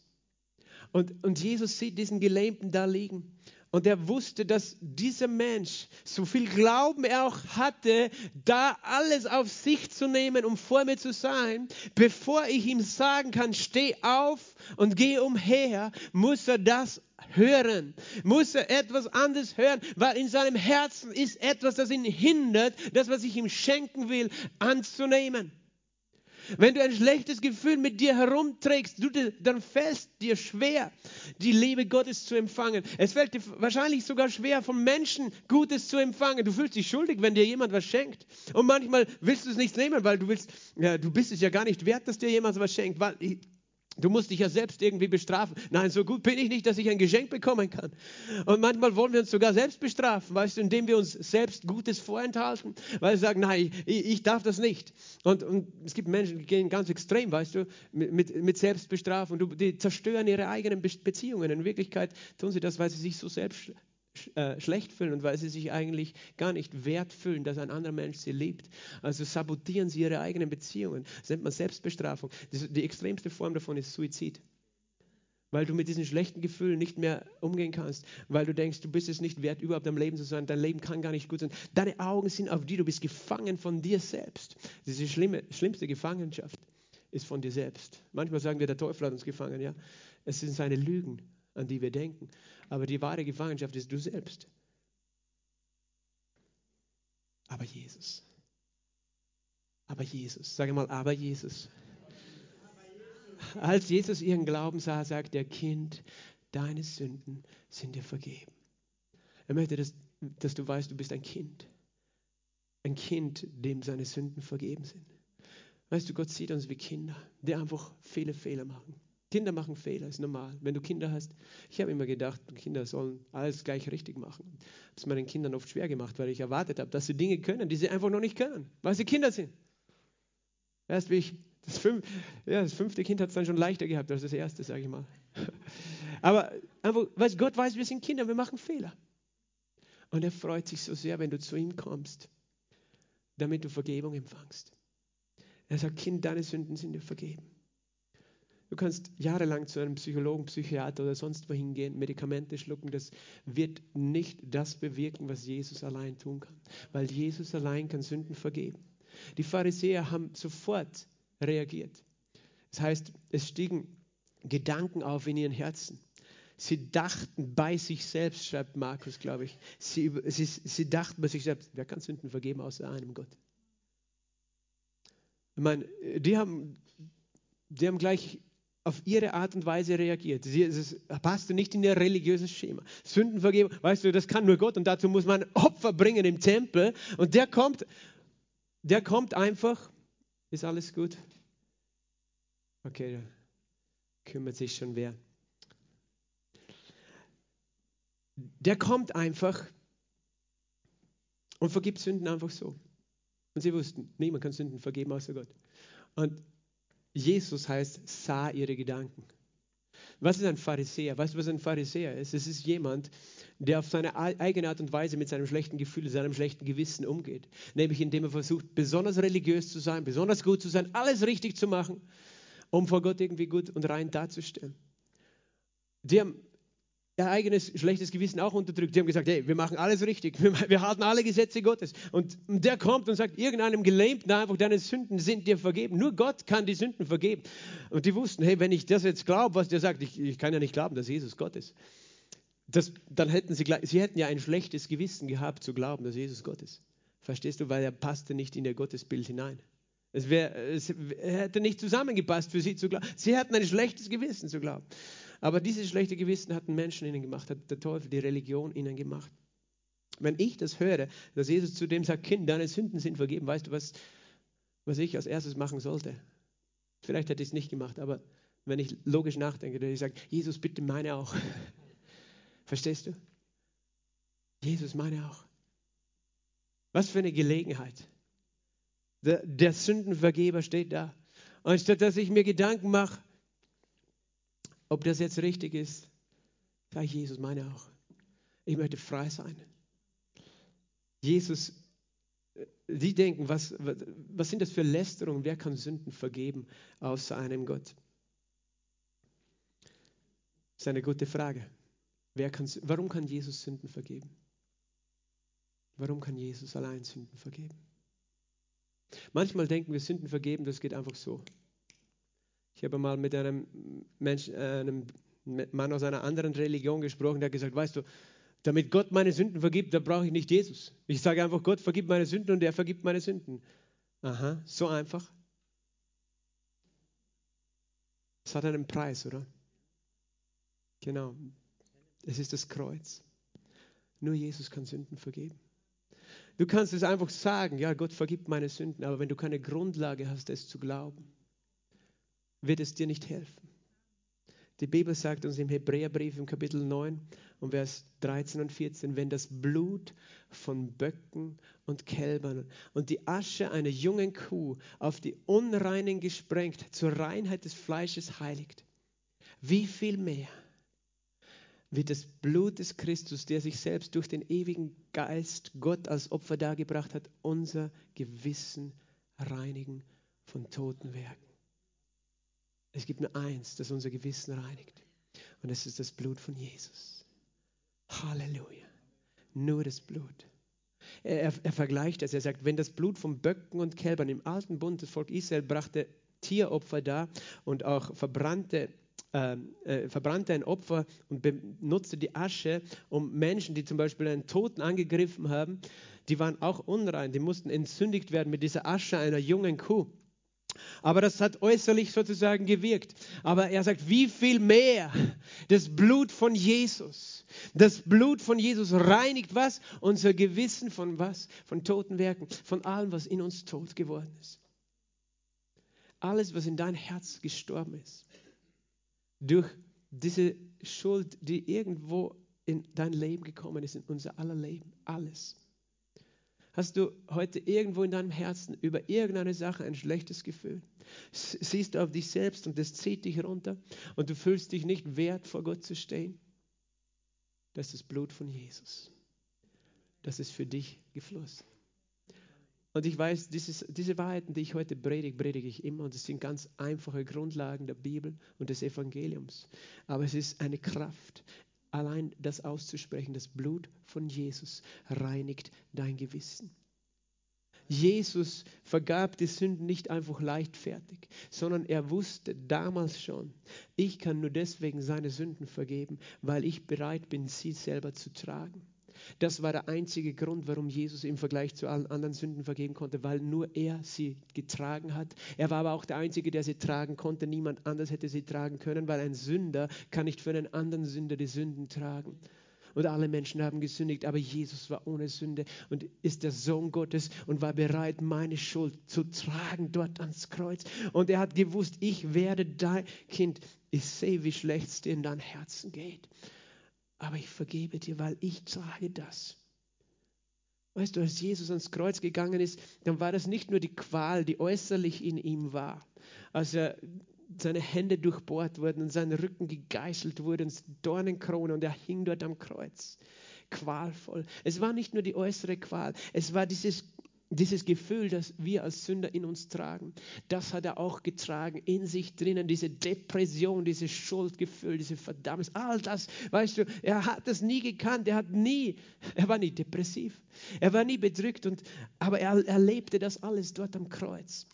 Und, und Jesus sieht diesen Gelähmten da liegen. Und er wusste, dass dieser Mensch, so viel Glauben er auch hatte, da alles auf sich zu nehmen, um vor mir zu sein, bevor ich ihm sagen kann, steh auf und geh umher, muss er das hören, muss er etwas anderes hören, weil in seinem Herzen ist etwas, das ihn hindert, das, was ich ihm schenken will, anzunehmen. Wenn du ein schlechtes Gefühl mit dir herumträgst, du, dann fällt dir schwer, die Liebe Gottes zu empfangen. Es fällt dir wahrscheinlich sogar schwer, von Menschen Gutes zu empfangen. Du fühlst dich schuldig, wenn dir jemand was schenkt. Und manchmal willst du es nicht nehmen, weil du willst, ja, du bist es ja gar nicht wert, dass dir jemand was schenkt. Weil Du musst dich ja selbst irgendwie bestrafen. Nein, so gut bin ich nicht, dass ich ein Geschenk bekommen kann. Und manchmal wollen wir uns sogar selbst bestrafen, weißt du, indem wir uns selbst Gutes vorenthalten, weil wir sagen, nein, ich, ich darf das nicht. Und, und, es gibt Menschen, die gehen ganz extrem, weißt du, mit, mit, Selbstbestrafung. Die zerstören ihre eigenen Beziehungen. In Wirklichkeit tun sie das, weil sie sich so selbst äh, schlecht fühlen und weil sie sich eigentlich gar nicht wert fühlen, dass ein anderer Mensch sie liebt. Also sabotieren sie ihre eigenen Beziehungen. Das nennt man Selbstbestrafung. Das, die extremste Form davon ist Suizid. Weil du mit diesen schlechten Gefühlen nicht mehr umgehen kannst, weil du denkst, du bist es nicht wert, überhaupt am Leben zu sein, dein Leben kann gar nicht gut sein. Deine Augen sind auf die, du bist gefangen von dir selbst. Diese schlimme, schlimmste Gefangenschaft ist von dir selbst. Manchmal sagen wir, der Teufel hat uns gefangen, ja. Es sind seine Lügen an die wir denken. Aber die wahre Gefangenschaft ist du selbst. Aber Jesus. Aber Jesus. Sage mal, aber Jesus. Als Jesus ihren Glauben sah, sagt der Kind, deine Sünden sind dir vergeben. Er möchte, dass, dass du weißt, du bist ein Kind. Ein Kind, dem seine Sünden vergeben sind. Weißt du, Gott sieht uns wie Kinder, die einfach viele Fehler machen. Kinder machen Fehler, ist normal. Wenn du Kinder hast, ich habe immer gedacht, Kinder sollen alles gleich richtig machen. Das ist meinen Kindern oft schwer gemacht, weil ich erwartet habe, dass sie Dinge können, die sie einfach noch nicht können, weil sie Kinder sind. Erst wie ich, das, fünf, ja, das fünfte Kind hat es dann schon leichter gehabt als das erste, sage ich mal. Aber einfach, weiß, Gott weiß, wir sind Kinder, wir machen Fehler. Und er freut sich so sehr, wenn du zu ihm kommst, damit du Vergebung empfangst. Er sagt, Kind, deine Sünden sind dir vergeben. Du kannst jahrelang zu einem Psychologen, Psychiater oder sonst wohin gehen, Medikamente schlucken. Das wird nicht das bewirken, was Jesus allein tun kann. Weil Jesus allein kann Sünden vergeben. Die Pharisäer haben sofort reagiert. Das heißt, es stiegen Gedanken auf in ihren Herzen. Sie dachten bei sich selbst, schreibt Markus, glaube ich. Sie, sie, sie dachten bei sich selbst, wer kann Sünden vergeben außer einem Gott? Ich meine, die haben, die haben gleich auf ihre Art und Weise reagiert. Sie, es passte nicht in ihr religiöses Schema. Sündenvergebung, weißt du, das kann nur Gott und dazu muss man Opfer bringen im Tempel. Und der kommt, der kommt einfach. Ist alles gut? Okay, da kümmert sich schon wer. Der kommt einfach und vergibt Sünden einfach so. Und sie wussten, niemand kann Sünden vergeben außer Gott. Und Jesus heißt, sah ihre Gedanken. Was ist ein Pharisäer? Weißt du, was ein Pharisäer ist? Es ist jemand, der auf seine eigene Art und Weise mit seinem schlechten Gefühl, seinem schlechten Gewissen umgeht. Nämlich indem er versucht, besonders religiös zu sein, besonders gut zu sein, alles richtig zu machen, um vor Gott irgendwie gut und rein darzustellen. Die haben ihr eigenes schlechtes Gewissen auch unterdrückt. Die haben gesagt, hey, wir machen alles richtig, wir, wir halten alle Gesetze Gottes. Und der kommt und sagt, irgendeinem Gelähmten einfach, deine Sünden sind dir vergeben. Nur Gott kann die Sünden vergeben. Und die wussten, hey, wenn ich das jetzt glaube, was der sagt, ich, ich kann ja nicht glauben, dass Jesus Gott ist. Das, dann hätten sie, sie hätten ja ein schlechtes Gewissen gehabt zu glauben, dass Jesus Gott ist. Verstehst du? Weil er passte nicht in ihr Gottesbild hinein. Es, wär, es hätte nicht zusammengepasst für sie zu glauben. Sie hatten ein schlechtes Gewissen zu glauben. Aber dieses schlechte Gewissen hat ein Menschen ihnen gemacht, hat der Teufel, die Religion ihnen gemacht. Wenn ich das höre, dass Jesus zu dem sagt, Kind, deine Sünden sind vergeben, weißt du, was, was ich als erstes machen sollte? Vielleicht hätte ich es nicht gemacht, aber wenn ich logisch nachdenke, dann ich sage, Jesus, bitte meine auch. Verstehst du? Jesus, meine auch. Was für eine Gelegenheit. Der, der Sündenvergeber steht da Anstatt dass ich mir Gedanken mache, ob das jetzt richtig ist, sage ich Jesus, meine auch. Ich möchte frei sein. Jesus, die denken, was, was, was sind das für Lästerungen? Wer kann Sünden vergeben außer einem Gott? Das ist eine gute Frage. Wer kann, warum kann Jesus Sünden vergeben? Warum kann Jesus allein Sünden vergeben? Manchmal denken wir, Sünden vergeben, das geht einfach so. Ich habe mal mit einem, Mensch, äh, einem Mann aus einer anderen Religion gesprochen, der hat gesagt, weißt du, damit Gott meine Sünden vergibt, da brauche ich nicht Jesus. Ich sage einfach, Gott vergibt meine Sünden und er vergibt meine Sünden. Aha, so einfach. Es hat einen Preis, oder? Genau. Es ist das Kreuz. Nur Jesus kann Sünden vergeben. Du kannst es einfach sagen, ja, Gott vergibt meine Sünden, aber wenn du keine Grundlage hast, es zu glauben, wird es dir nicht helfen. Die Bibel sagt uns im Hebräerbrief im Kapitel 9 und Vers 13 und 14, wenn das Blut von Böcken und Kälbern und die Asche einer jungen Kuh auf die Unreinen gesprengt zur Reinheit des Fleisches heiligt, wie viel mehr wird das Blut des Christus, der sich selbst durch den ewigen Geist Gott als Opfer dargebracht hat, unser Gewissen reinigen von toten Werken. Es gibt nur eins, das unser Gewissen reinigt. Und das ist das Blut von Jesus. Halleluja. Nur das Blut. Er, er, er vergleicht das. Er sagt, wenn das Blut von Böcken und Kälbern im alten Bund, das Volk Israel brachte Tieropfer dar und auch verbrannte ähm, äh, verbrannte ein Opfer und benutzte die Asche, um Menschen, die zum Beispiel einen Toten angegriffen haben, die waren auch unrein, die mussten entzündigt werden mit dieser Asche einer jungen Kuh. Aber das hat äußerlich sozusagen gewirkt. Aber er sagt, wie viel mehr das Blut von Jesus. Das Blut von Jesus reinigt was? Unser Gewissen von was? Von toten Werken, von allem, was in uns tot geworden ist. Alles, was in dein Herz gestorben ist durch diese Schuld, die irgendwo in dein Leben gekommen ist, in unser aller Leben, alles. Hast du heute irgendwo in deinem Herzen über irgendeine Sache ein schlechtes Gefühl? Siehst du auf dich selbst und das zieht dich runter und du fühlst dich nicht wert, vor Gott zu stehen? Das ist das Blut von Jesus. Das ist für dich geflossen. Und ich weiß, dieses, diese Wahrheiten, die ich heute predige, predige ich immer. Und es sind ganz einfache Grundlagen der Bibel und des Evangeliums. Aber es ist eine Kraft, allein das auszusprechen. Das Blut von Jesus reinigt dein Gewissen. Jesus vergab die Sünden nicht einfach leichtfertig, sondern er wusste damals schon, ich kann nur deswegen seine Sünden vergeben, weil ich bereit bin, sie selber zu tragen. Das war der einzige Grund, warum Jesus im Vergleich zu allen anderen Sünden vergeben konnte, weil nur er sie getragen hat. Er war aber auch der Einzige, der sie tragen konnte. Niemand anders hätte sie tragen können, weil ein Sünder kann nicht für einen anderen Sünder die Sünden tragen. Und alle Menschen haben gesündigt, aber Jesus war ohne Sünde und ist der Sohn Gottes und war bereit, meine Schuld zu tragen dort ans Kreuz. Und er hat gewusst, ich werde dein Kind. Ich sehe, wie schlecht es dir in deinem Herzen geht aber ich vergebe dir, weil ich trage das. Weißt du, als Jesus ans Kreuz gegangen ist, dann war das nicht nur die Qual, die äußerlich in ihm war, als er seine Hände durchbohrt wurden und sein Rücken gegeißelt wurde und Dornenkrone und er hing dort am Kreuz. Qualvoll. Es war nicht nur die äußere Qual, es war dieses dieses Gefühl, das wir als Sünder in uns tragen, das hat er auch getragen in sich drinnen, diese Depression, dieses Schuldgefühl, diese Verdammnis, all das, weißt du, er hat das nie gekannt, er hat nie, er war nie depressiv, er war nie bedrückt, und, aber er erlebte das alles dort am Kreuz.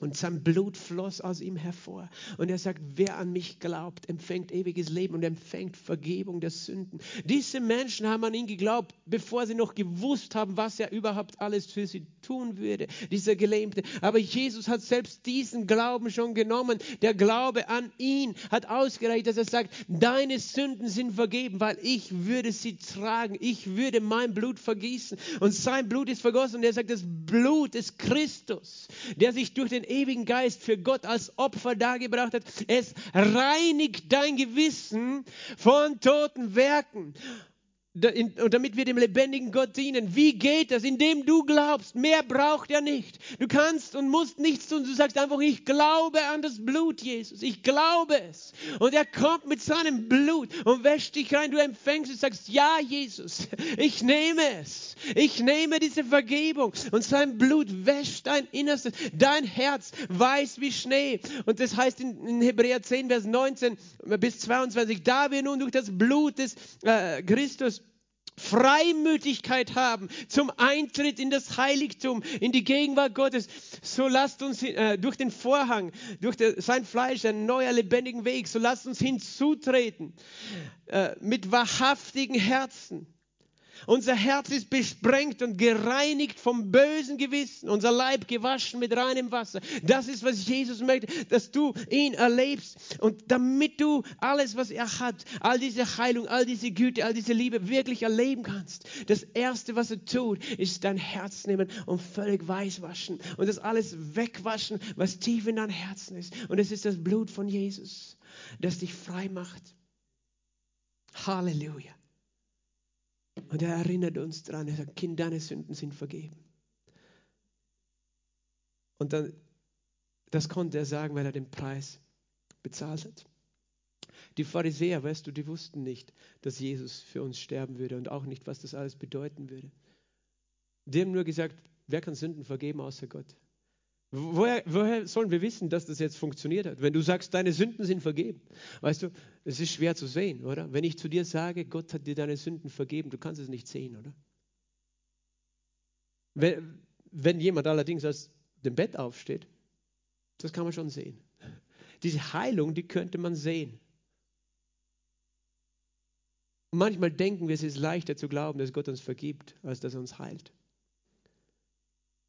Und sein Blut floss aus ihm hervor. Und er sagt, wer an mich glaubt, empfängt ewiges Leben und empfängt Vergebung der Sünden. Diese Menschen haben an ihn geglaubt, bevor sie noch gewusst haben, was er überhaupt alles für sie tun würde, dieser Gelähmte. Aber Jesus hat selbst diesen Glauben schon genommen. Der Glaube an ihn hat ausgereicht, dass er sagt, deine Sünden sind vergeben, weil ich würde sie tragen. Ich würde mein Blut vergießen. Und sein Blut ist vergossen. Und er sagt, das Blut ist Christus, der sich durch den ewigen Geist für Gott als Opfer dargebracht hat. Es reinigt dein Gewissen von toten Werken. Und damit wir dem lebendigen Gott dienen. Wie geht das? Indem du glaubst. Mehr braucht er nicht. Du kannst und musst nichts tun. Du sagst einfach, ich glaube an das Blut Jesus. Ich glaube es. Und er kommt mit seinem Blut und wäscht dich rein. Du empfängst und sagst, ja Jesus, ich nehme es. Ich nehme diese Vergebung. Und sein Blut wäscht dein Innerstes. Dein Herz weiß wie Schnee. Und das heißt in, Hebräer 10, Vers 19 bis 22, da wir nun durch das Blut des äh, Christus Freimütigkeit haben zum Eintritt in das Heiligtum, in die Gegenwart Gottes. So lasst uns äh, durch den Vorhang, durch der, sein Fleisch, ein neuer lebendigen Weg, so lasst uns hinzutreten äh, mit wahrhaftigen Herzen unser Herz ist besprengt und gereinigt vom bösen Gewissen. Unser Leib gewaschen mit reinem Wasser. Das ist, was Jesus möchte, dass du ihn erlebst. Und damit du alles, was er hat, all diese Heilung, all diese Güte, all diese Liebe wirklich erleben kannst. Das Erste, was er tut, ist dein Herz nehmen und völlig weiß waschen. Und das alles wegwaschen, was tief in deinem Herzen ist. Und es ist das Blut von Jesus, das dich frei macht. Halleluja. Und er erinnert uns daran, er sagt, Kind, deine Sünden sind vergeben. Und dann, das konnte er sagen, weil er den Preis bezahlt hat. Die Pharisäer, weißt du, die wussten nicht, dass Jesus für uns sterben würde und auch nicht, was das alles bedeuten würde. Die haben nur gesagt, wer kann Sünden vergeben außer Gott? Woher, woher, sollen wir wissen, dass das jetzt funktioniert hat? Wenn du sagst, deine Sünden sind vergeben. Weißt du, es ist schwer zu sehen, oder? Wenn ich zu dir sage, Gott hat dir deine Sünden vergeben, du kannst es nicht sehen, oder? Wenn, wenn jemand allerdings aus dem Bett aufsteht, das kann man schon sehen. Diese Heilung, die könnte man sehen. Manchmal denken wir, es ist leichter zu glauben, dass Gott uns vergibt, als dass er uns heilt.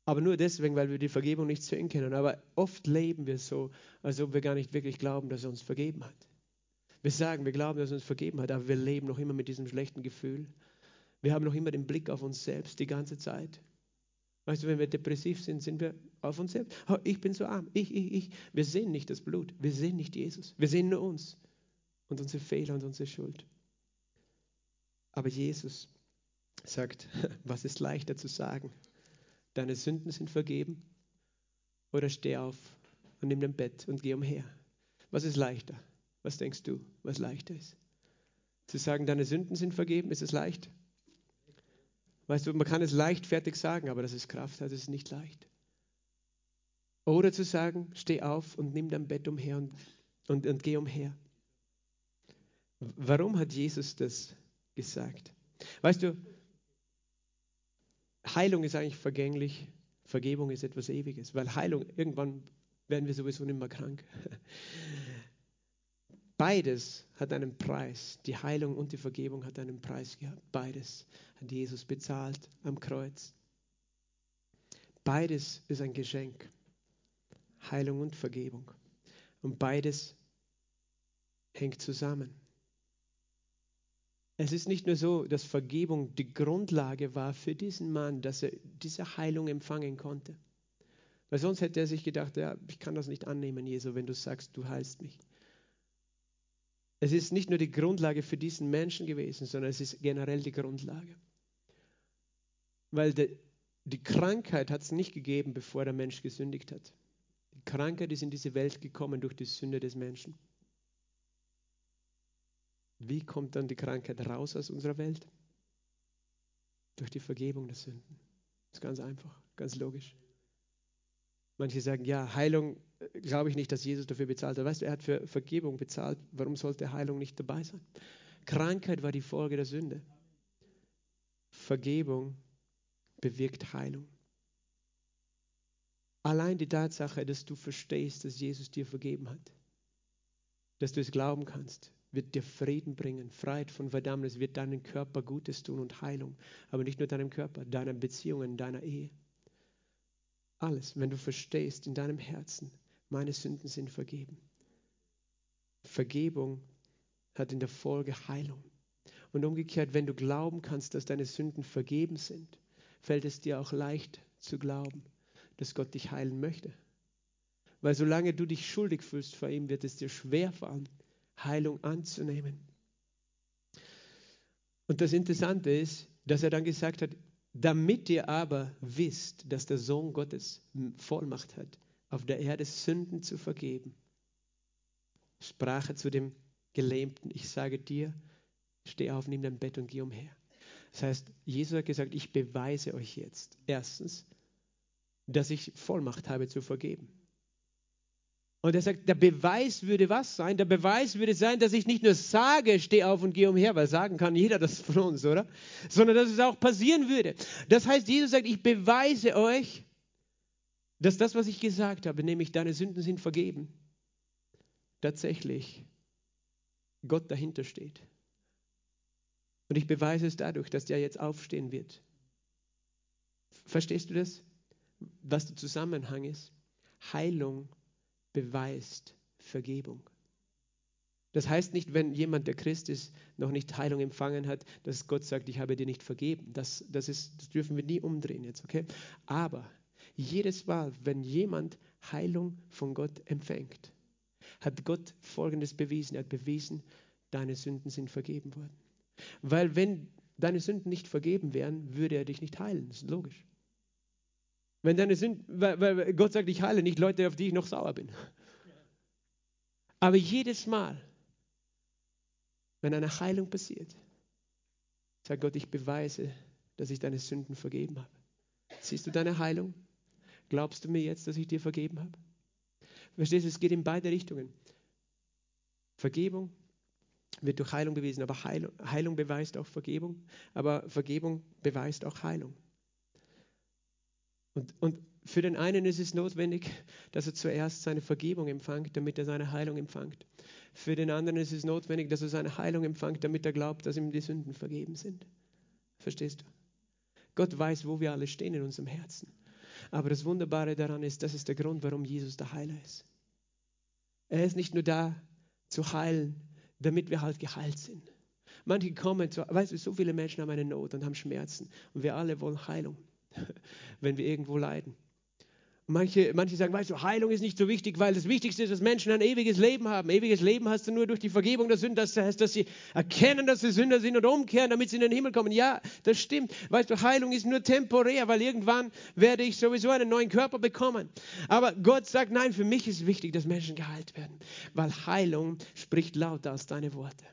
Aber nur deswegen, weil wir die Vergebung nicht sehen können. Aber oft leben wir so, als ob wir gar nicht wirklich glauben, dass er uns vergeben hat. Wir sagen, wir glauben, dass er uns vergeben hat, aber wir leben noch immer mit diesem schlechten Gefühl. Wir haben noch immer den Blick auf uns selbst die ganze Zeit. Weißt du, wenn wir depressiv sind, sind wir auf uns selbst. Oh, ich bin so arm, ich, ich, ich. Wir sehen nicht das Blut, wir sehen nicht Jesus, wir sehen nur uns und unsere Fehler und unsere Schuld. Aber Jesus sagt, was ist leichter zu sagen? Deine Sünden sind vergeben? Oder steh auf und nimm dein Bett und geh umher. Was ist leichter? Was denkst du, was leichter ist? Zu sagen, deine Sünden sind vergeben, ist es leicht? Weißt du, man kann es leichtfertig sagen, aber das ist Kraft, das ist nicht leicht. Oder zu sagen, steh auf und nimm dein Bett umher und, und, und geh umher. Warum hat Jesus das gesagt? Weißt du, Heilung ist eigentlich vergänglich, Vergebung ist etwas Ewiges, weil Heilung, irgendwann werden wir sowieso nicht mehr krank. Beides hat einen Preis. Die Heilung und die Vergebung hat einen Preis gehabt. Beides hat Jesus bezahlt am Kreuz. Beides ist ein Geschenk. Heilung und Vergebung. Und beides hängt zusammen. Es ist nicht nur so, dass Vergebung die Grundlage war für diesen Mann, dass er diese Heilung empfangen konnte. Weil sonst hätte er sich gedacht, ja, ich kann das nicht annehmen, Jesu, wenn du sagst, du heilst mich. Es ist nicht nur die Grundlage für diesen Menschen gewesen, sondern es ist generell die Grundlage. Weil de, die Krankheit hat es nicht gegeben, bevor der Mensch gesündigt hat. Die Krankheit ist in diese Welt gekommen durch die Sünde des Menschen. Wie kommt dann die Krankheit raus aus unserer Welt? Durch die Vergebung der Sünden. Das ist ganz einfach, ganz logisch. Manche sagen, ja, Heilung äh, glaube ich nicht, dass Jesus dafür bezahlt hat. Weißt du, er hat für Vergebung bezahlt. Warum sollte Heilung nicht dabei sein? Krankheit war die Folge der Sünde. Vergebung bewirkt Heilung. Allein die Tatsache, dass du verstehst, dass Jesus dir vergeben hat, dass du es glauben kannst, wird dir Frieden bringen, Freiheit von Verdammnis, wird deinem Körper Gutes tun und Heilung. Aber nicht nur deinem Körper, deinen Beziehungen, deiner Ehe. Alles, wenn du verstehst in deinem Herzen, meine Sünden sind vergeben. Vergebung hat in der Folge Heilung. Und umgekehrt, wenn du glauben kannst, dass deine Sünden vergeben sind, fällt es dir auch leicht zu glauben, dass Gott dich heilen möchte. Weil solange du dich schuldig fühlst vor ihm, wird es dir schwer fallen, Heilung anzunehmen. Und das Interessante ist, dass er dann gesagt hat, damit ihr aber wisst, dass der Sohn Gottes Vollmacht hat, auf der Erde Sünden zu vergeben, sprach er zu dem Gelähmten, ich sage dir, steh auf, nimm dein Bett und geh umher. Das heißt, Jesus hat gesagt, ich beweise euch jetzt erstens, dass ich Vollmacht habe zu vergeben. Und er sagt, der Beweis würde was sein? Der Beweis würde sein, dass ich nicht nur sage, steh auf und geh umher, weil sagen kann jeder das von uns, oder? Sondern dass es auch passieren würde. Das heißt, Jesus sagt, ich beweise euch, dass das, was ich gesagt habe, nämlich deine Sünden sind vergeben, tatsächlich Gott dahinter steht. Und ich beweise es dadurch, dass der jetzt aufstehen wird. Verstehst du das? Was der Zusammenhang ist? Heilung beweist Vergebung. Das heißt nicht, wenn jemand, der Christ ist, noch nicht Heilung empfangen hat, dass Gott sagt, ich habe dir nicht vergeben. Das, das, ist, das dürfen wir nie umdrehen jetzt, okay? Aber jedes Mal, wenn jemand Heilung von Gott empfängt, hat Gott Folgendes bewiesen. Er hat bewiesen, deine Sünden sind vergeben worden. Weil wenn deine Sünden nicht vergeben wären, würde er dich nicht heilen. Das ist logisch. Wenn deine Sünden, weil, weil Gott sagt, ich heile nicht Leute, auf die ich noch sauer bin. Aber jedes Mal, wenn eine Heilung passiert, sagt Gott, ich beweise, dass ich deine Sünden vergeben habe. Siehst du deine Heilung? Glaubst du mir jetzt, dass ich dir vergeben habe? Verstehst du, es geht in beide Richtungen. Vergebung wird durch Heilung bewiesen, aber Heilung, Heilung beweist auch Vergebung, aber Vergebung beweist auch Heilung. Und, und für den einen ist es notwendig, dass er zuerst seine Vergebung empfängt, damit er seine Heilung empfängt. Für den anderen ist es notwendig, dass er seine Heilung empfängt, damit er glaubt, dass ihm die Sünden vergeben sind. Verstehst du? Gott weiß, wo wir alle stehen in unserem Herzen. Aber das Wunderbare daran ist, das ist der Grund, warum Jesus der Heiler ist. Er ist nicht nur da zu heilen, damit wir halt geheilt sind. Manche kommen zu, weißt du, so viele Menschen haben eine Not und haben Schmerzen und wir alle wollen Heilung, wenn wir irgendwo leiden. Manche, manche sagen, weißt du, Heilung ist nicht so wichtig, weil das Wichtigste ist, dass Menschen ein ewiges Leben haben. Ewiges Leben hast du nur durch die Vergebung der Sünden. Das heißt, dass sie erkennen, dass sie Sünder sind und umkehren, damit sie in den Himmel kommen. Ja, das stimmt. Weißt du, Heilung ist nur temporär, weil irgendwann werde ich sowieso einen neuen Körper bekommen. Aber Gott sagt, nein, für mich ist wichtig, dass Menschen geheilt werden, weil Heilung spricht lauter als deine Worte.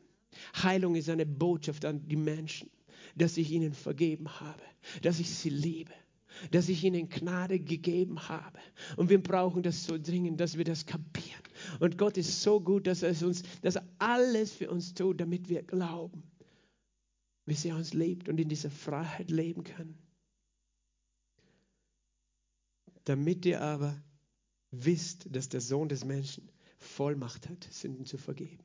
Heilung ist eine Botschaft an die Menschen, dass ich ihnen vergeben habe, dass ich sie liebe dass ich ihnen Gnade gegeben habe. Und wir brauchen das so dringend, dass wir das kapieren. Und Gott ist so gut, dass er uns, dass er alles für uns tut, damit wir glauben, wie er uns liebt und in dieser Freiheit leben können. Damit ihr aber wisst, dass der Sohn des Menschen Vollmacht hat, Sünden zu vergeben.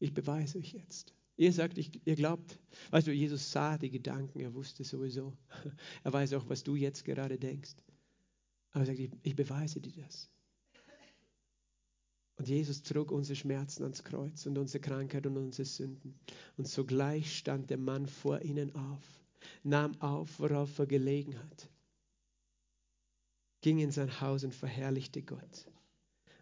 Ich beweise euch jetzt. Ihr sagt, ich, ihr glaubt, weißt du, Jesus sah die Gedanken, er wusste sowieso. Er weiß auch, was du jetzt gerade denkst. Aber er sagt, ich, ich beweise dir das. Und Jesus trug unsere Schmerzen ans Kreuz und unsere Krankheit und unsere Sünden. Und sogleich stand der Mann vor ihnen auf, nahm auf, worauf er gelegen hat, ging in sein Haus und verherrlichte Gott.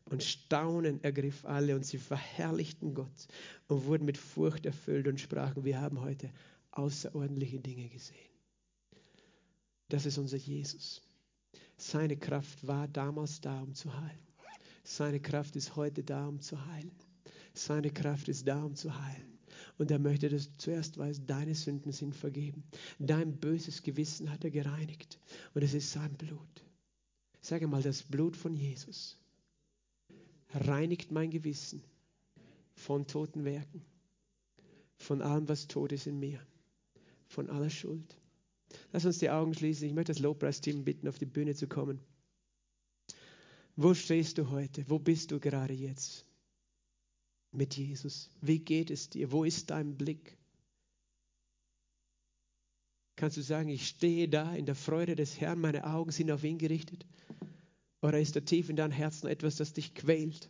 Und Staunen ergriff alle und sie verherrlichten Gott und wurden mit Furcht erfüllt und sprachen, wir haben heute außerordentliche Dinge gesehen. Das ist unser Jesus. Seine Kraft war damals da, um zu heilen. Seine Kraft ist heute da, um zu heilen. Seine Kraft ist da, um zu heilen. Und er möchte, dass du zuerst weißt, deine Sünden sind vergeben. Dein böses Gewissen hat er gereinigt. Und es ist sein Blut. Sage mal, das Blut von Jesus reinigt mein Gewissen von toten Werken, von allem, was tot ist in mir, von aller Schuld. Lass uns die Augen schließen. Ich möchte das Lobpreisteam bitten, auf die Bühne zu kommen. Wo stehst du heute? Wo bist du gerade jetzt mit Jesus? Wie geht es dir? Wo ist dein Blick? Kannst du sagen, ich stehe da in der Freude des Herrn, meine Augen sind auf ihn gerichtet? Oder ist da tief in deinem Herzen etwas, das dich quält?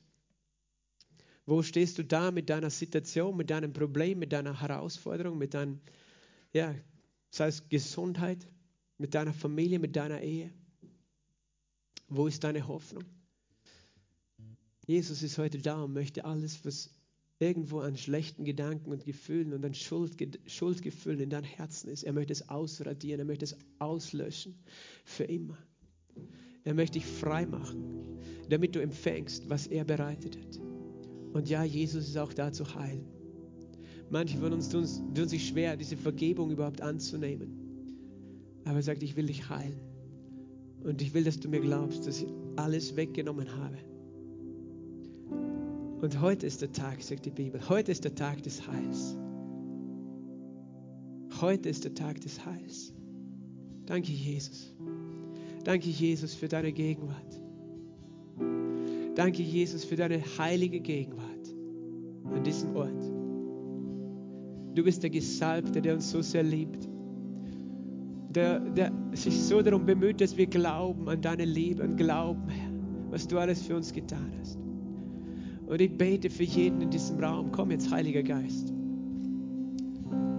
Wo stehst du da mit deiner Situation, mit deinem Problem, mit deiner Herausforderung, mit deinem, ja, sei es Gesundheit, mit deiner Familie, mit deiner Ehe? Wo ist deine Hoffnung? Jesus ist heute da und möchte alles, was irgendwo an schlechten Gedanken und Gefühlen und an Schuld, Schuldgefühlen in deinem Herzen ist. Er möchte es ausradieren, er möchte es auslöschen für immer. Er möchte dich frei machen, damit du empfängst, was er bereitet hat. Und ja, Jesus ist auch da zu heilen. Manche von uns tun, tun sich schwer, diese Vergebung überhaupt anzunehmen. Aber er sagt, ich will dich heilen. Und ich will, dass du mir glaubst, dass ich alles weggenommen habe. Und heute ist der Tag, sagt die Bibel. Heute ist der Tag des Heils. Heute ist der Tag des Heils. Danke, Jesus. Danke, Jesus, für deine Gegenwart. Danke, Jesus, für deine heilige Gegenwart an diesem Ort. Du bist der Gesalbte, der uns so sehr liebt. Der, der sich so darum bemüht, dass wir glauben an deine Liebe und glauben, Herr, was du alles für uns getan hast. Und ich bete für jeden in diesem Raum. Komm jetzt, Heiliger Geist.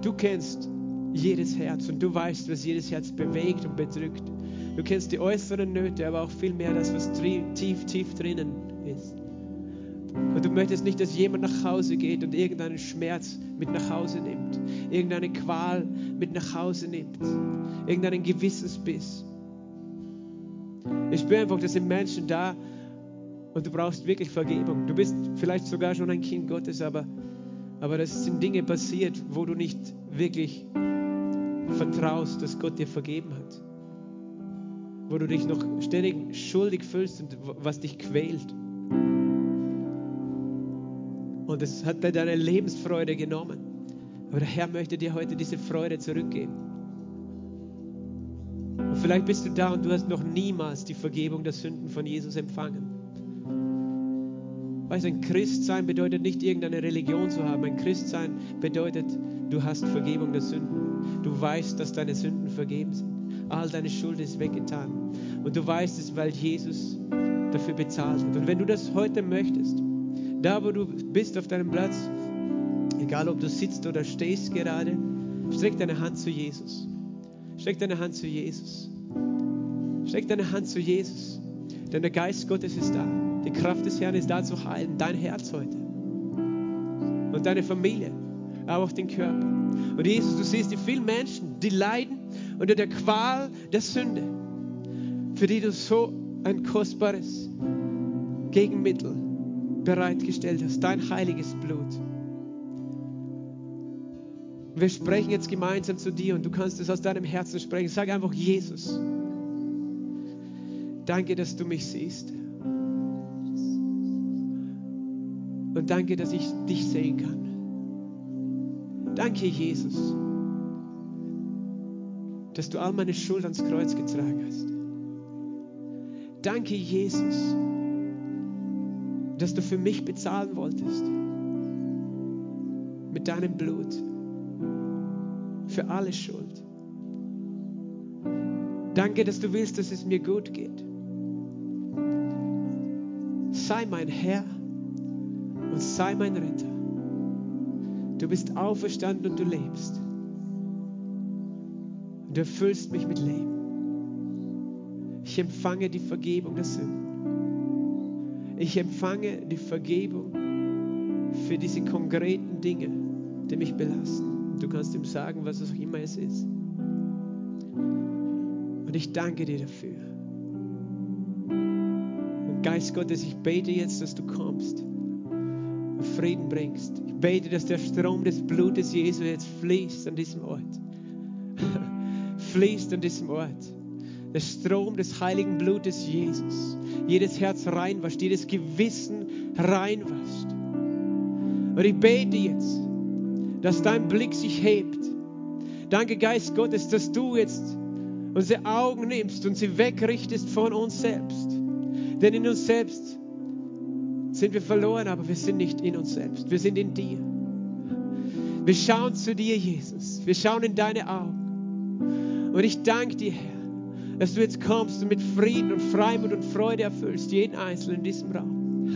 Du kennst jedes Herz und du weißt, was jedes Herz bewegt und bedrückt. Du kennst die äußeren Nöte, aber auch viel mehr das, was tief, tief drinnen ist. Und du möchtest nicht, dass jemand nach Hause geht und irgendeinen Schmerz mit nach Hause nimmt, irgendeine Qual mit nach Hause nimmt, irgendeinen Gewissensbiss. Ich spüre einfach, dass sind Menschen da und du brauchst wirklich Vergebung. Du bist vielleicht sogar schon ein Kind Gottes, aber, aber das sind Dinge passiert, wo du nicht wirklich vertraust, dass Gott dir vergeben hat wo du dich noch ständig schuldig fühlst und was dich quält. Und es hat dir deine Lebensfreude genommen. Aber der Herr möchte dir heute diese Freude zurückgeben. Und vielleicht bist du da und du hast noch niemals die Vergebung der Sünden von Jesus empfangen. Weißt du, ein Christsein bedeutet nicht irgendeine Religion zu haben. Ein Christsein bedeutet, du hast Vergebung der Sünden. Du weißt, dass deine Sünden vergeben sind. All deine Schuld ist weggetan. Und du weißt es, weil Jesus dafür bezahlt hat. Und wenn du das heute möchtest, da wo du bist auf deinem Platz, egal ob du sitzt oder stehst gerade, streck deine Hand zu Jesus. Streck deine Hand zu Jesus. Streck deine Hand zu Jesus. Denn der Geist Gottes ist da. Die Kraft des Herrn ist da zu heilen. Dein Herz heute. Und deine Familie. Aber auch den Körper. Und Jesus, du siehst die vielen Menschen, die leiden unter der Qual der Sünde, für die du so ein kostbares Gegenmittel bereitgestellt hast, dein heiliges Blut. Wir sprechen jetzt gemeinsam zu dir und du kannst es aus deinem Herzen sprechen. Sag einfach, Jesus, danke, dass du mich siehst. Und danke, dass ich dich sehen kann. Danke, Jesus dass du all meine Schuld ans Kreuz getragen hast. Danke, Jesus, dass du für mich bezahlen wolltest. Mit deinem Blut. Für alle Schuld. Danke, dass du willst, dass es mir gut geht. Sei mein Herr und sei mein Retter. Du bist auferstanden und du lebst. Du erfüllst mich mit Leben. Ich empfange die Vergebung der Sünden. Ich empfange die Vergebung für diese konkreten Dinge, die mich belasten. Du kannst ihm sagen, was auch immer es ist. Und ich danke dir dafür. Und Geist Gottes, ich bete jetzt, dass du kommst und Frieden bringst. Ich bete, dass der Strom des Blutes Jesu jetzt fließt an diesem Ort fließt an diesem Ort. Der Strom des heiligen Blutes Jesus. Jedes Herz reinwascht, jedes Gewissen reinwascht. Und ich bete jetzt, dass dein Blick sich hebt. Danke, Geist Gottes, dass du jetzt unsere Augen nimmst und sie wegrichtest von uns selbst. Denn in uns selbst sind wir verloren, aber wir sind nicht in uns selbst. Wir sind in dir. Wir schauen zu dir, Jesus. Wir schauen in deine Augen. Und ich danke dir, Herr, dass du jetzt kommst und mit Frieden und Freimut und Freude erfüllst, jeden Einzelnen in diesem Raum.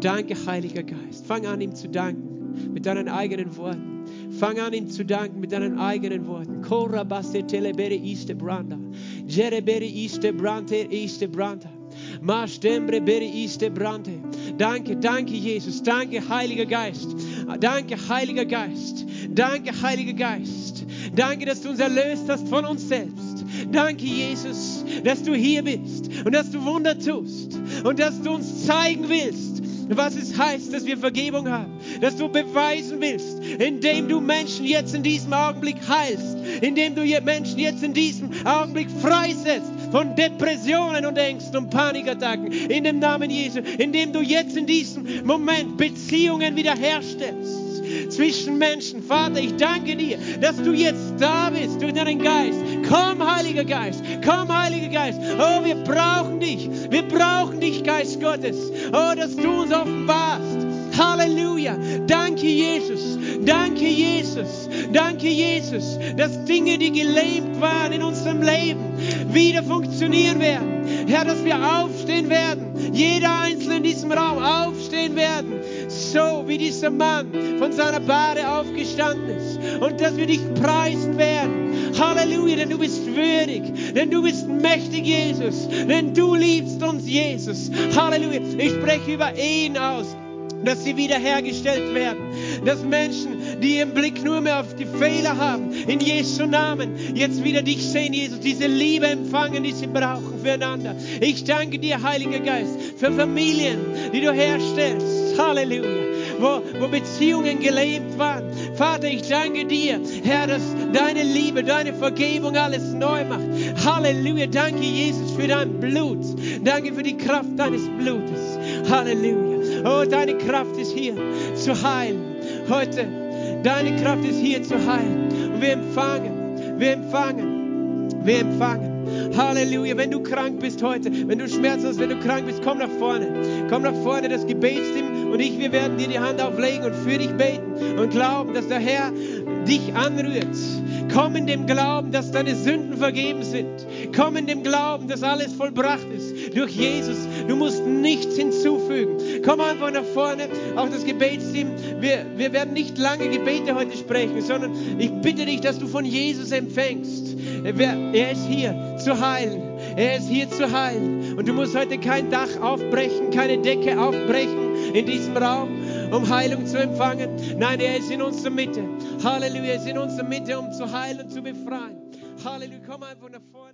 Danke, Heiliger Geist. Fang an, ihm zu danken mit deinen eigenen Worten. Fang an, ihm zu danken mit deinen eigenen Worten. Kora basse telebere iste branda. Jerebere iste brante iste branda. Mashtembre bere iste brante. Danke, danke, Jesus. Danke, Heiliger Geist. Danke, Heiliger Geist. Danke, Heiliger Geist. Danke, dass du uns erlöst hast von uns selbst. Danke, Jesus, dass du hier bist und dass du Wunder tust und dass du uns zeigen willst, was es heißt, dass wir Vergebung haben. Dass du beweisen willst, indem du Menschen jetzt in diesem Augenblick heilst, indem du Menschen jetzt in diesem Augenblick freisetzt von Depressionen und Ängsten und Panikattacken. In dem Namen Jesu, indem du jetzt in diesem Moment Beziehungen wiederherstellst zwischen Menschen. Vater, ich danke dir, dass du jetzt da bist durch deinen Geist. Komm, Heiliger Geist. Komm, Heiliger Geist. Oh, wir brauchen dich. Wir brauchen dich, Geist Gottes. Oh, dass du uns offenbarst. Halleluja. Danke, Jesus. Danke, Jesus. Danke, Jesus, dass Dinge, die gelähmt waren in unserem Leben, wieder funktionieren werden. Herr, dass wir aufstehen werden. Jeder Einzelne in diesem Raum aufstehen werden. So wie dieser Mann von seiner Bade aufgestanden ist. Und dass wir dich preisen werden. Halleluja, denn du bist würdig, denn du bist mächtig, Jesus, denn du liebst uns, Jesus. Halleluja. Ich spreche über Ehen aus dass sie wiederhergestellt werden. Dass Menschen, die ihren Blick nur mehr auf die Fehler haben, in Jesu Namen jetzt wieder dich sehen, Jesus, diese Liebe empfangen, die sie brauchen füreinander. Ich danke dir, Heiliger Geist, für Familien, die du herstellst. Halleluja. Wo, wo Beziehungen gelähmt waren. Vater, ich danke dir, Herr, dass deine Liebe, deine Vergebung alles neu macht. Halleluja. Danke, Jesus, für dein Blut. Danke für die Kraft deines Blutes. Halleluja. Oh, deine Kraft ist hier zu heilen. Heute, deine Kraft ist hier zu heilen. Und wir empfangen, wir empfangen, wir empfangen. Halleluja. Wenn du krank bist heute, wenn du Schmerzen hast, wenn du krank bist, komm nach vorne. Komm nach vorne, das Gebetsteam und ich, wir werden dir die Hand auflegen und für dich beten und glauben, dass der Herr dich anrührt. Komm in dem Glauben, dass deine Sünden vergeben sind. Komm in dem Glauben, dass alles vollbracht ist durch Jesus. Du musst nichts hinzufügen. Komm einfach nach vorne, auch das Gebetsteam. Wir, wir werden nicht lange Gebete heute sprechen, sondern ich bitte dich, dass du von Jesus empfängst. Er ist hier zu heilen. Er ist hier zu heilen. Und du musst heute kein Dach aufbrechen, keine Decke aufbrechen in diesem Raum, um Heilung zu empfangen. Nein, er ist in unserer Mitte. Halleluja, er ist in unserer Mitte, um zu heilen und zu befreien. Halleluja, komm einfach nach vorne.